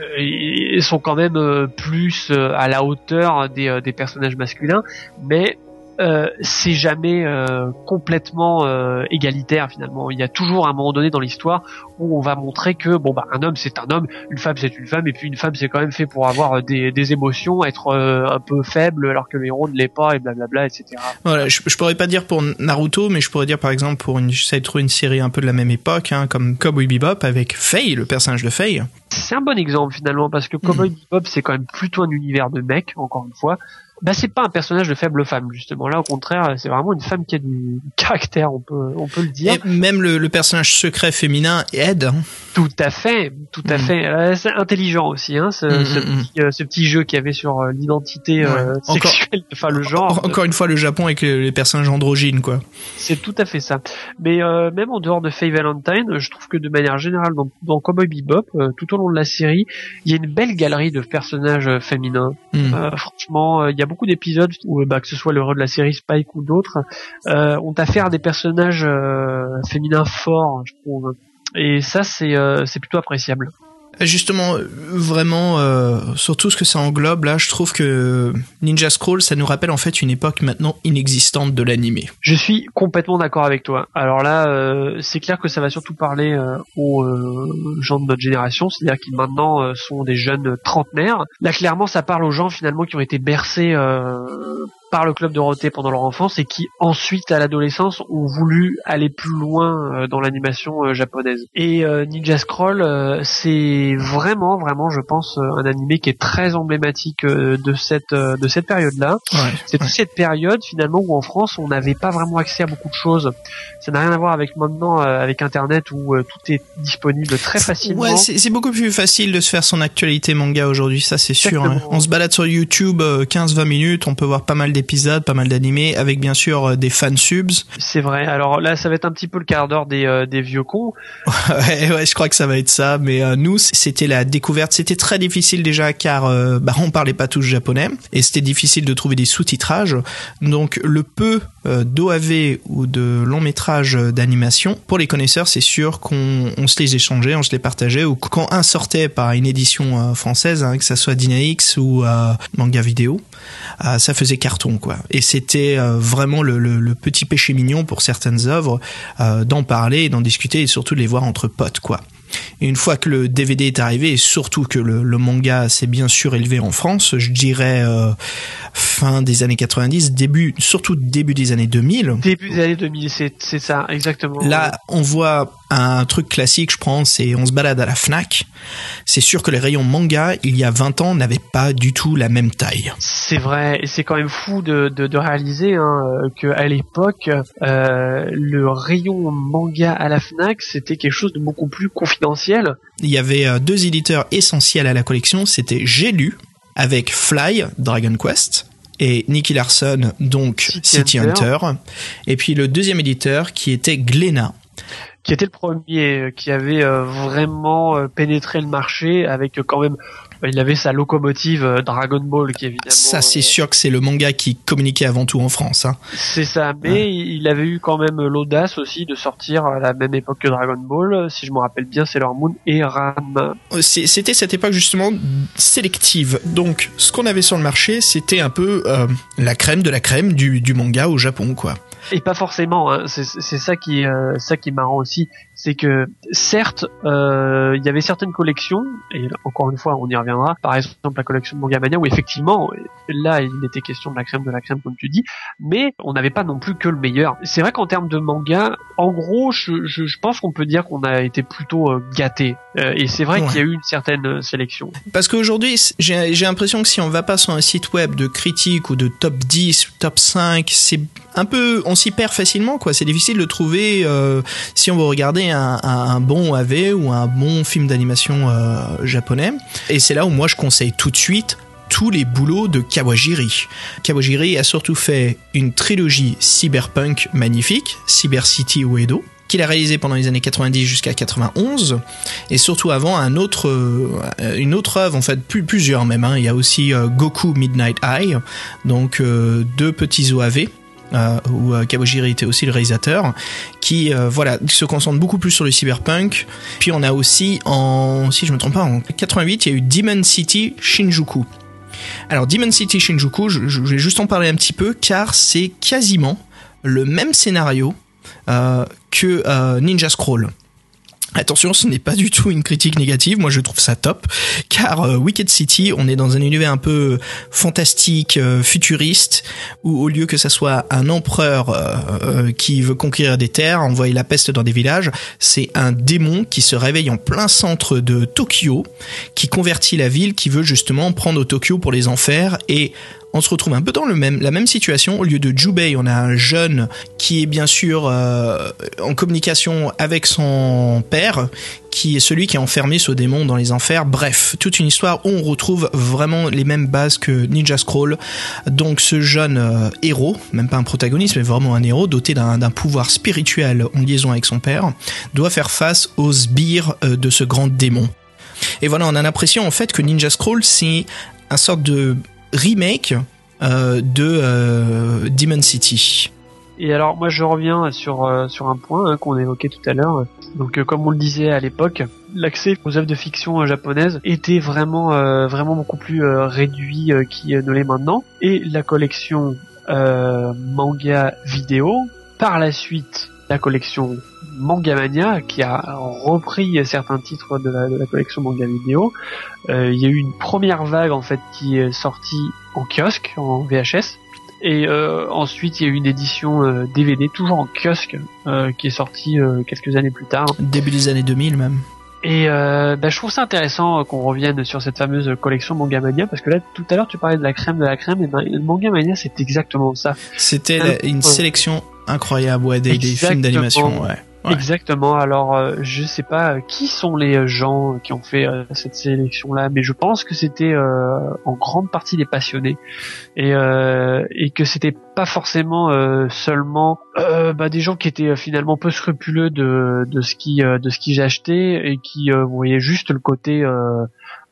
euh, ils sont quand même euh, plus euh, à la hauteur des, euh, des personnages masculins, mais euh, c'est jamais euh, complètement euh, égalitaire finalement. Il y a toujours un moment donné dans l'histoire où on va montrer que bon bah un homme c'est un homme, une femme c'est une femme, et puis une femme c'est quand même fait pour avoir euh, des, des émotions, être euh, un peu faible alors que le héros ne l'est pas et blablabla etc. Voilà, je, je pourrais pas dire pour Naruto, mais je pourrais dire par exemple pour une, j'essaie de trouver une série un peu de la même époque, hein, comme Cowboy Bebop avec Faye, le personnage de Faye. C'est un bon exemple finalement parce que Cowboy Bebop c'est quand même plutôt un univers de mec encore une fois. Bah c'est pas un personnage de faible femme justement là au contraire c'est vraiment une femme qui a du caractère on peut on peut le dire. Et même le, le personnage secret féminin aide. hein. Tout à fait tout à Mm. fait Euh, c'est intelligent aussi hein ce, Mm, ce, mm, petit, euh, ce petit jeu qu'il y avait sur euh, l'identité Ouais. Sexuelle enfin le genre. En- Encore une fois, le Japon avec les, personnages androgynes, quoi. C'est tout à fait ça. Mais euh, même en dehors de Faye Valentine, je trouve que de manière générale dans, dans Cowboy Bebop, euh, tout au long de la série, il y a une belle galerie de personnages féminins. Franchement, il y a beaucoup d'épisodes où, euh, bah, que ce soit l'heureux de la série Spike ou d'autres, euh, ont affaire à des personnages euh, féminins forts, je trouve. Et ça, c'est plutôt appréciable. Justement, euh, vraiment, euh, sur tout ce que ça englobe, là, je trouve que Ninja Scroll, ça nous rappelle en fait une époque maintenant inexistante de l'animé. Je suis complètement d'accord avec toi. Alors là, euh, c'est clair que ça va surtout parler euh, aux euh, gens de notre génération, c'est-à-dire qui maintenant euh, sont des jeunes trentenaires. Là, clairement, ça parle aux gens finalement qui ont été bercés euh, par le club Dorothée pendant leur enfance et qui ensuite, à l'adolescence, ont voulu aller plus loin euh, dans l'animation euh, japonaise. Et euh, Ninja Scroll, euh, c'est vraiment, vraiment, je pense, un animé qui est très emblématique de cette euh, de cette période-là. Ouais. C'est toute cette période finalement où en France on n'avait pas vraiment accès à beaucoup de choses. Ça n'a rien à voir avec maintenant euh, avec Internet où tout est disponible très facilement. Ouais, c'est beaucoup plus facile de se faire son actualité manga aujourd'hui, ça c'est sûr. hein. On se balade sur YouTube euh, 15-20 minutes, on peut voir pas mal d'épisodes, pas mal d'animés, avec bien sûr euh, des fan subs. C'est vrai. Alors là, ça va être un petit peu le quart d'heure des, euh, des vieux cons. ouais, ouais, je crois que ça va être ça. Mais euh, nous, c'était la découverte. C'était très difficile déjà car euh, bah, on parlait pas tous japonais et c'était difficile de trouver des sous-titrages. Donc le peu d'OAV ou de long métrage d'animation, pour les connaisseurs, c'est sûr qu'on on se les échangeait, on se les partageait. Ou quand un sortait par une édition française, hein, que ça soit Dynaix ou manga vidéo, ça faisait carton quoi. Et c'était euh, vraiment le, le- le petit péché mignon pour certaines œuvres euh, d'en parler, d'en discuter et surtout de les voir entre potes quoi. Et une fois que le DVD est arrivé et surtout que le, le manga s'est bien sûr élevé en France, je dirais euh, fin des années 90, début surtout début des années 2000. Début des années 2000, c'est c'est ça, exactement. Là, on voit un truc classique, je pense, c'est on se balade à la Fnac. C'est sûr que les rayons manga, il y a 20 ans, n'avaient pas du tout la même taille. C'est vrai, et c'est quand même fou de, de, de réaliser hein, que à l'époque, euh, le rayon manga à la Fnac, c'était quelque chose de beaucoup plus confidentiel. Il y avait euh, deux éditeurs essentiels à la collection, c'était J'ai lu avec Fly, Dragon Quest, et Nicky Larson, donc City City, Hunter. Hunter. Et puis le deuxième éditeur qui était Glénat. Qui était le premier euh, qui avait euh, vraiment euh, pénétré le marché avec quand même il avait sa locomotive Dragon Ball qui évidemment Ça, c'est sûr que c'est le manga qui communiquait avant tout en France. Hein. c'est ça mais il avait eu quand même l'audace aussi de sortir à la même époque que Dragon Ball si je me rappelle bien Sailor Moon et C'est- C'était cette époque justement sélective. Donc, ce qu'on avait sur le marché, c'était un peu euh, la crème de la crème du, du manga au Japon, quoi. Et pas forcément hein. c'est ça qui est euh, ça qui est marrant aussi c'est que certes euh, il y avait certaines collections et encore une fois on y reviendra par exemple la collection de Manga Mania où effectivement là il était question de la crème de la crème comme tu dis mais on n'avait pas non plus que le meilleur c'est vrai qu'en termes de manga en gros je, je, je pense qu'on peut dire qu'on a été plutôt euh, gâté Euh, et c'est vrai Ouais. qu'il y a eu une certaine euh, sélection Parce qu'aujourd'hui, j'ai l'impression que si on va pas sur un site web de critique ou de top 10, top 5, c'est un peu, on s'y perd facilement, quoi. C'est difficile de trouver euh, si on veut regarder un, bon AV ou un bon film d'animation euh, japonais. Et c'est là où moi je conseille tout de suite tous les boulots de Kawajiri. Kawajiri a surtout fait une trilogie cyberpunk magnifique, Cyber City Uedo, qu'il a réalisé pendant les années 90 jusqu'à 91, et surtout avant un autre, euh, une autre œuvre, en fait plus, plusieurs même. hein. Il y a aussi euh, Goku Midnight Eye, donc deux petits OAV. Euh, où euh, Kawajiri était aussi le réalisateur, qui euh, voilà se concentre beaucoup plus sur le cyberpunk. Puis on a aussi en, si je me trompe pas, en 88, il y a eu Demon City Shinjuku. Alors Demon City Shinjuku, je, je vais juste en parler un petit peu car c'est quasiment le même scénario que Ninja Scroll. Attention, ce n'est pas du tout une critique négative, moi je trouve ça top, car euh, Wicked City, on est dans un univers un peu fantastique, euh, futuriste, où au lieu que ça soit un empereur euh, euh, qui veut conquérir des terres, envoyer la peste dans des villages, c'est un démon qui se réveille en plein centre de Tokyo, qui convertit la ville, qui veut justement prendre Tokyo pour les enfers, et on se retrouve un peu dans le même, la même situation. Au lieu de Jubei, on a un jeune qui est bien sûr euh, en communication avec son père, qui est celui qui a enfermé ce démon dans les enfers. Bref, toute une histoire où on retrouve vraiment les mêmes bases que Ninja Scroll. Donc ce jeune euh, héros, même pas un protagoniste, mais vraiment un héros, doté d'un pouvoir spirituel en liaison avec son père, doit faire face aux sbires euh, de ce grand démon. Et voilà, on a l'impression en fait que Ninja Scroll, c'est un sorte de remake euh, de euh, Demon City. Et alors moi je reviens sur euh, sur un point hein, qu'on évoquait tout à l'heure. Donc comme on le disait à l'époque, l'accès aux œuvres de fiction japonaises était vraiment vraiment beaucoup plus réduit qu'il ne l'est maintenant. Et la collection manga vidéo, par la suite la collection Manga Mania qui a repris certains titres de la, de la collection manga vidéo. Euh, Il y a eu une première vague en fait qui est sortie en kiosque, en VHS. Et euh, ensuite, il y a eu une édition euh, DVD, toujours en kiosque, euh, qui est sortie euh, quelques années plus tard. Début des années 2000 même. Et euh, bah, je trouve ça intéressant euh, qu'on revienne sur cette fameuse collection Manga Mania, parce que là, tout à l'heure, tu parlais de la crème de la crème, et ben, Manga Mania, c'est exactement ça. C'était une sélection incroyable, ouais, des, des films d'animation, ouais. Exactement. Alors, euh, je sais pas euh, qui sont les euh, gens qui ont fait euh, cette sélection-là, mais je pense que c'était en grande partie des passionnés et et que c'était pas forcément seulement bah, des gens qui étaient finalement peu scrupuleux de de ce qui de ce qu'ils achetaient et qui voyaient juste le côté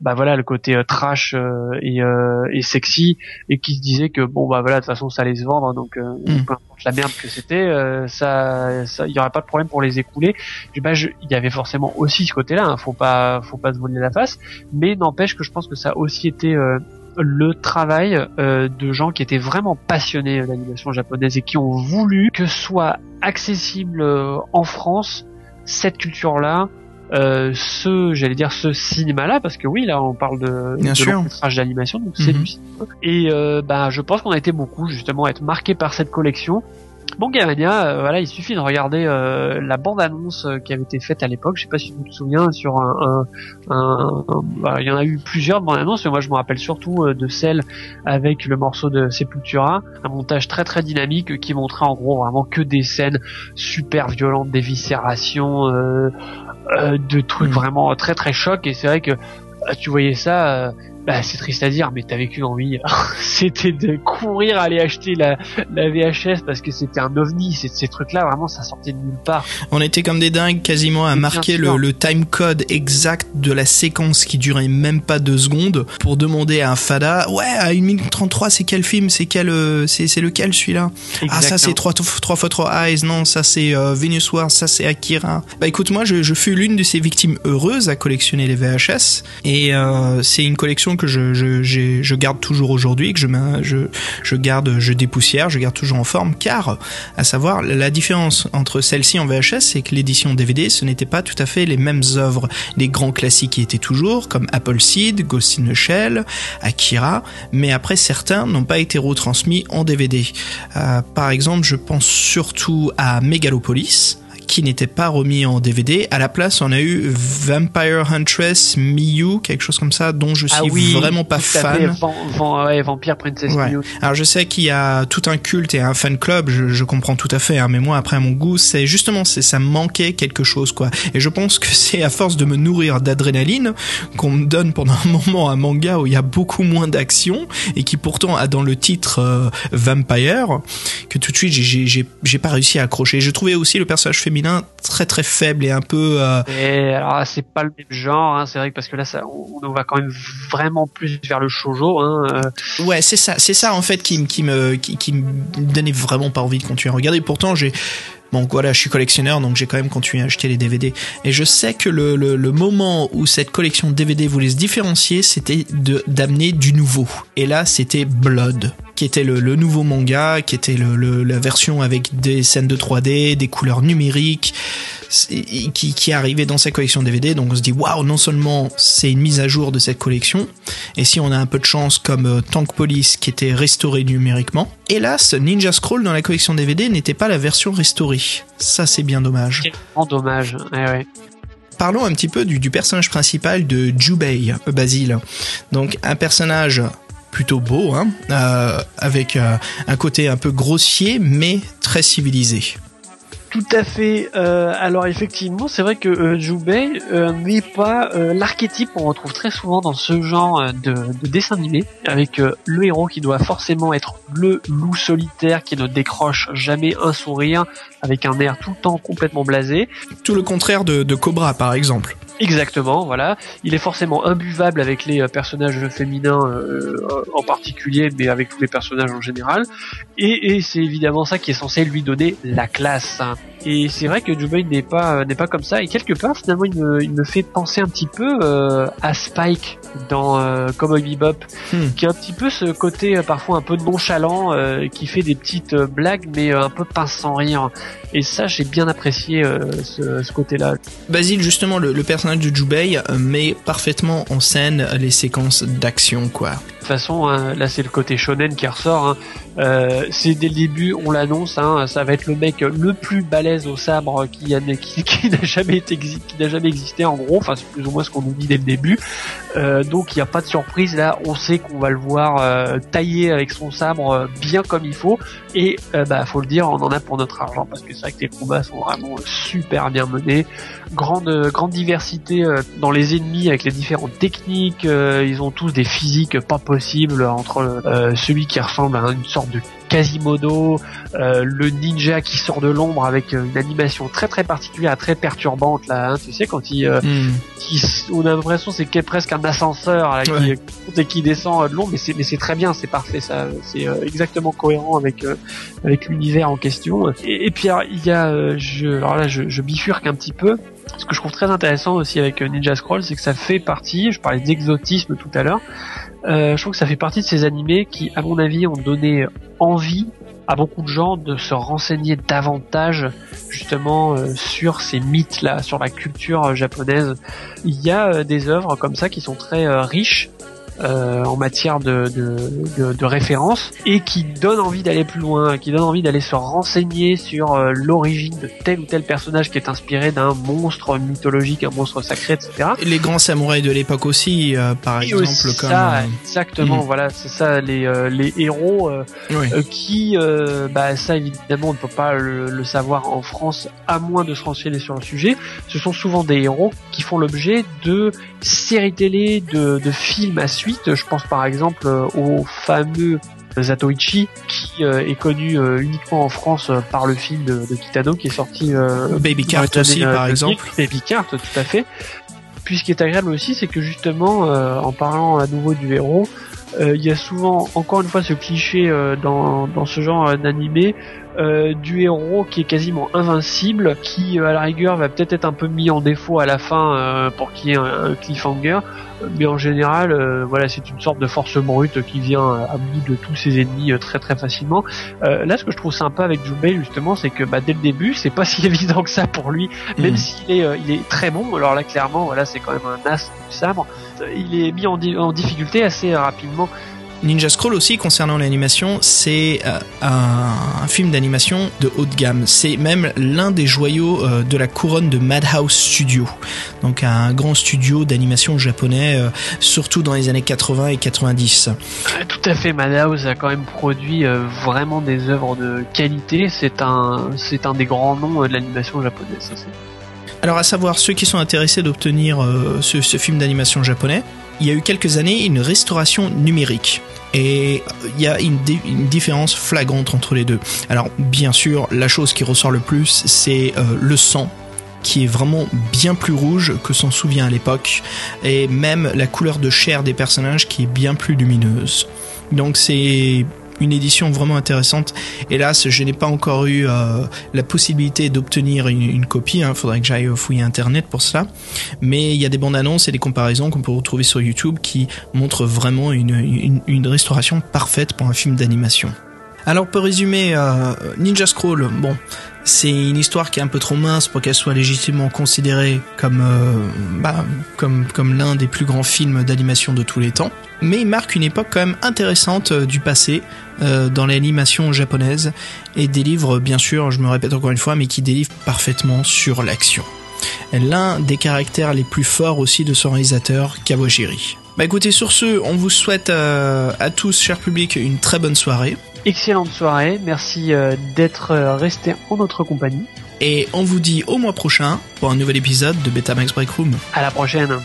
bah voilà le côté euh, trash euh, et, euh, et sexy et qui se disaient que bon bah voilà de toute façon ça allait se vendre donc euh, Mm. peu importe la merde que c'était euh, ça ça il y aurait pas de problème pour les écouler bah je- il y avait forcément aussi ce côté là faut pas faut pas se voler la face mais n'empêche que je pense que ça a aussi été euh, le travail euh, de gens qui étaient vraiment passionnés d'animation japonaise et qui ont voulu que soit accessible euh, en France cette culture là euh, ce j'allais dire ce cinéma là parce que oui là on parle de, Bien de sûr. long métrage d'animation donc c'est Mhm. du cinéma et euh, bah je pense qu'on a été beaucoup justement à être marqué par cette collection Bon Gamania, euh, voilà, il suffit de regarder euh, la bande-annonce euh, qui avait été faite à l'époque. Je sais pas si tu te souviens sur un, un, un- un- bah, il y en a eu plusieurs de bandes-annonces, mais moi je me rappelle surtout de celle avec le morceau de Sepultura, un montage très très dynamique qui montrait en gros vraiment que des scènes super violentes, des viscérations, euh, euh, de trucs Mhm. vraiment très très chocs. Et c'est vrai que euh, tu voyais ça. Bah, c'est triste à dire, mais t'avais qu'une envie, c'était de courir aller acheter la, la VHS parce que c'était un ovni. Ces, trucs-là, vraiment, ça sortait de nulle part. On était comme des dingues quasiment à marquer le, le time code exact de la séquence qui durait même pas deux secondes pour demander à un fada ouais à 1 minute 33 c'est quel film? C'est quel euh, c'est lequel celui-là ah ça c'est Exactement. 3 trois fois 3 eyes. Non ça c'est euh, Venus Wars ça c'est Akira. Bah écoute moi je, je fus l'une de ces victimes heureuses à collectionner les VHS et euh, c'est une collection que je, garde toujours aujourd'hui que je, garde je dépoussière je garde toujours en forme car à savoir la différence entre celle-ci en VHS c'est que l'édition DVD ce n'était pas tout à fait les mêmes œuvres. Les grands classiques qui étaient toujours comme Appleseed Ghost in the Shell Akira mais après certains n'ont pas été retransmis en DVD euh, par exemple, je pense surtout à Megalopolis qui n'était pas remis en DVD. À la place, on a eu Vampire Huntress Miyu, quelque chose comme ça, dont je suis ah oui, vraiment pas fan. Van- Van- ouais, Vampire Princess Ouais. Miyu. Alors je sais qu'il y a tout un culte et un fan club, je, je comprends tout à fait, hein, mais moi après à mon goût, c'est justement c'est ça me manquait quelque chose quoi. Et je pense que c'est à force de me nourrir d'adrénaline qu'on me donne pendant un moment un manga où il y a beaucoup moins d'action et qui pourtant a dans le titre euh, Vampire que tout de suite j'ai pas réussi à accrocher. Je trouvais aussi le personnage féminin très très faible et un peu euh, Et alors c'est pas le même genre, hein, c'est vrai que parce que là ça, on, va quand même vraiment plus vers le shojo. Hein, euh, Ouais, c'est ça, c'est ça en fait qui, me- qui me qui, qui me donnait vraiment pas envie de continuer à regarder. Pourtant, j'ai Bon voilà, je suis collectionneur, donc j'ai quand même continué à acheter les DVD. Et je sais que le, le, le moment où cette collection de DVD voulait se différencier, c'était de d'amener du nouveau. Et là, c'était Blood, qui était le, le nouveau manga, qui était le, le- la version avec des scènes de 3D, des couleurs numériques, qui, qui arrivé dans cette collection DVD. Donc on se dit, waouh, non seulement c'est une mise à jour de cette collection, et si on a un peu de chance comme euh, Tank Police qui était restauré numériquement. Hélas, Ninja Scroll dans la collection DVD n'était pas la version restaurée. Ça c'est bien dommage. c'est vraiment dommage. Ouais, ouais. Parlons un petit peu du, du personnage principal de Jubei, euh, Basile. Donc un personnage plutôt beau, hein, euh, avec euh, un côté un peu grossier mais très civilisé. Tout à fait. Euh, alors effectivement, c'est vrai que euh, Jubei euh, n'est pas l'archétype qu'on retrouve très souvent dans ce genre de, de dessin animé, avec le héros qui doit forcément être le loup solitaire qui ne décroche jamais un sourire, avec un air tout le temps complètement blasé. Tout le contraire de, de Cobra par exemple. Exactement, voilà. Il est forcément imbuvable avec les euh, personnages féminins euh, en particulier, mais avec tous les personnages en général. Et, et c'est évidemment ça qui est censé lui donner la classe. Et c'est vrai que Jubei n'est pas n'est pas comme ça. Et quelque part, finalement, il me, il me fait penser un petit peu euh, à Spike dans euh, Cowboy Bebop, Hmm. qui a un petit peu ce côté euh, parfois un peu nonchalant, euh, qui fait des petites euh, blagues, mais euh, un peu pince sans rire. Et ça, j'ai bien apprécié euh, ce, ce côté-là. Basile, justement, le, le personnage de Jubei euh, met parfaitement en scène les séquences d'action, quoi. De toute façon, hein, là c'est le côté shonen qui ressort. hein. Euh, c'est dès le début, on l'annonce. Hein, ça va être le mec le plus balèze au sabre qui, n'a jamais jamais existé en gros. Enfin, c'est plus ou moins ce qu'on nous dit dès le début. Euh, donc il n'y a pas de surprise là. On sait qu'on va le voir euh, tailler avec son sabre euh, bien comme il faut. Et bah faut le dire, on en a pour notre argent parce que c'est vrai que les combats sont vraiment super bien menés. Grande grande diversité dans les ennemis avec les différentes techniques. ils ont tous des physiques pas possibles entre celui qui ressemble à une sorte de Quasimodo, euh, le ninja qui sort de l'ombre avec euh, une animation très très particulière, très perturbante là. hein. tu sais quand il, euh, Hmm. qui, on a l'impression c'est presque un ascenseur là, qui, Ouais. qui monte et qui descend euh, de l'ombre, mais c'est mais c'est très bien, c'est parfait, ça, c'est euh, exactement cohérent avec euh, avec l'univers en question. Et, et puis alors, il y a, euh, je, alors là je, je bifurque un petit peu. Ce que je trouve très intéressant aussi avec euh, Ninja Scroll, c'est que ça fait partie, je parlais d'exotisme tout à l'heure, euh, je trouve que ça fait partie de ces animés qui, à mon avis, ont donné envie à beaucoup de gens de se renseigner davantage justement euh, sur ces mythes là, sur la culture euh, japonaise. Il y a des œuvres comme ça qui sont très riches euh, en matière de, de, de, de référence et qui donnent envie d'aller plus loin, qui donnent envie d'aller se renseigner sur euh, l'origine de tel ou tel personnage qui est inspiré d'un monstre mythologique, un monstre sacré, etc. Et Les grands samouraïs de l'époque aussi, euh, par Et exemple, aussi comme... ça, euh, exactement, Mhm. voilà, c'est ça, les, euh, les héros euh, euh, qui, euh, bah ça évidemment on ne peut pas le, le savoir en France à moins de se renseigner sur le sujet. Ce sont souvent des héros qui font l'objet de séries télé, de, de films à suite. Je pense par exemple euh, au fameux Zatoichi qui euh, est connu euh, uniquement en France euh, par le film de, de Kitano qui est sorti Baby Cart aussi, par 2000. exemple. Baby Cart, tout à fait. Puis ce qui est agréable aussi, c'est que justement, en parlant à nouveau du héros, il y a souvent, encore une fois, ce cliché euh, dans, dans ce genre euh, d'animé euh, du héros qui est quasiment invincible, qui euh, à la rigueur va peut-être être un peu mis en défaut à la fin euh, pour qu'il y ait un, un cliffhanger, mais en général, euh, voilà, c'est une sorte de force brute qui vient euh, à bout de tous ses ennemis euh, très très facilement. Euh, là, ce que je trouve sympa avec Jubei justement, c'est que bah, dès le début, c'est pas si évident que ça pour lui même Mhm. s'il est, euh, il est très bon. Alors là, clairement, voilà, c'est quand même un as du sabre. Il est mis en, di- en difficulté assez euh, rapidement. Ninja Scroll aussi, concernant l'animation, c'est euh, un, un film d'animation de haut de gamme. C'est même l'un des joyaux euh, de la couronne de Madhouse Studio. Donc un grand studio d'animation japonais, surtout dans les années 80 et 90. Euh, Tout à fait, Madhouse a quand même produit vraiment des œuvres de qualité. C'est un, c'est un des grands noms de l'animation japonaise. Alors à savoir, ceux qui sont intéressés d'obtenir euh, ce, film d'animation japonais, il y a eu quelques années une restauration numérique. Et euh, il y a une différence flagrante entre les deux. Alors bien sûr, la chose qui ressort le plus, c'est euh, le sang qui est vraiment bien plus rouge que s'en souvient à l'époque, et même la couleur de chair des personnages qui est bien plus lumineuse. Donc c'est une édition vraiment intéressante. Hélas, je n'ai pas encore eu euh, la possibilité d'obtenir une, copie. Il faudrait que j'aille fouiller Internet pour cela. Mais il y a des bandes annonces et des comparaisons qu'on peut retrouver sur YouTube qui montrent vraiment une restauration parfaite pour un film d'animation. Alors pour résumer, euh, Ninja Scroll, bon, c'est une histoire qui est un peu trop mince pour qu'elle soit légitimement considérée comme euh, bah, comme l'un des plus grands films d'animation de tous les temps. Mais il marque une époque quand même intéressante euh, du passé dans l'animation japonaise et délivre bien sûr, je me répète encore une fois, mais qui délivre parfaitement sur l'action. L'un des caractères les plus forts aussi de son réalisateur, Kawajiri. Bah écoutez, sur ce, on vous souhaite à tous, cher public, une très bonne soirée. Excellente soirée. Merci euh, d'être euh, resté en notre compagnie. Et on vous dit au mois prochain pour un nouvel épisode de Betamax Break Room. À la prochaine.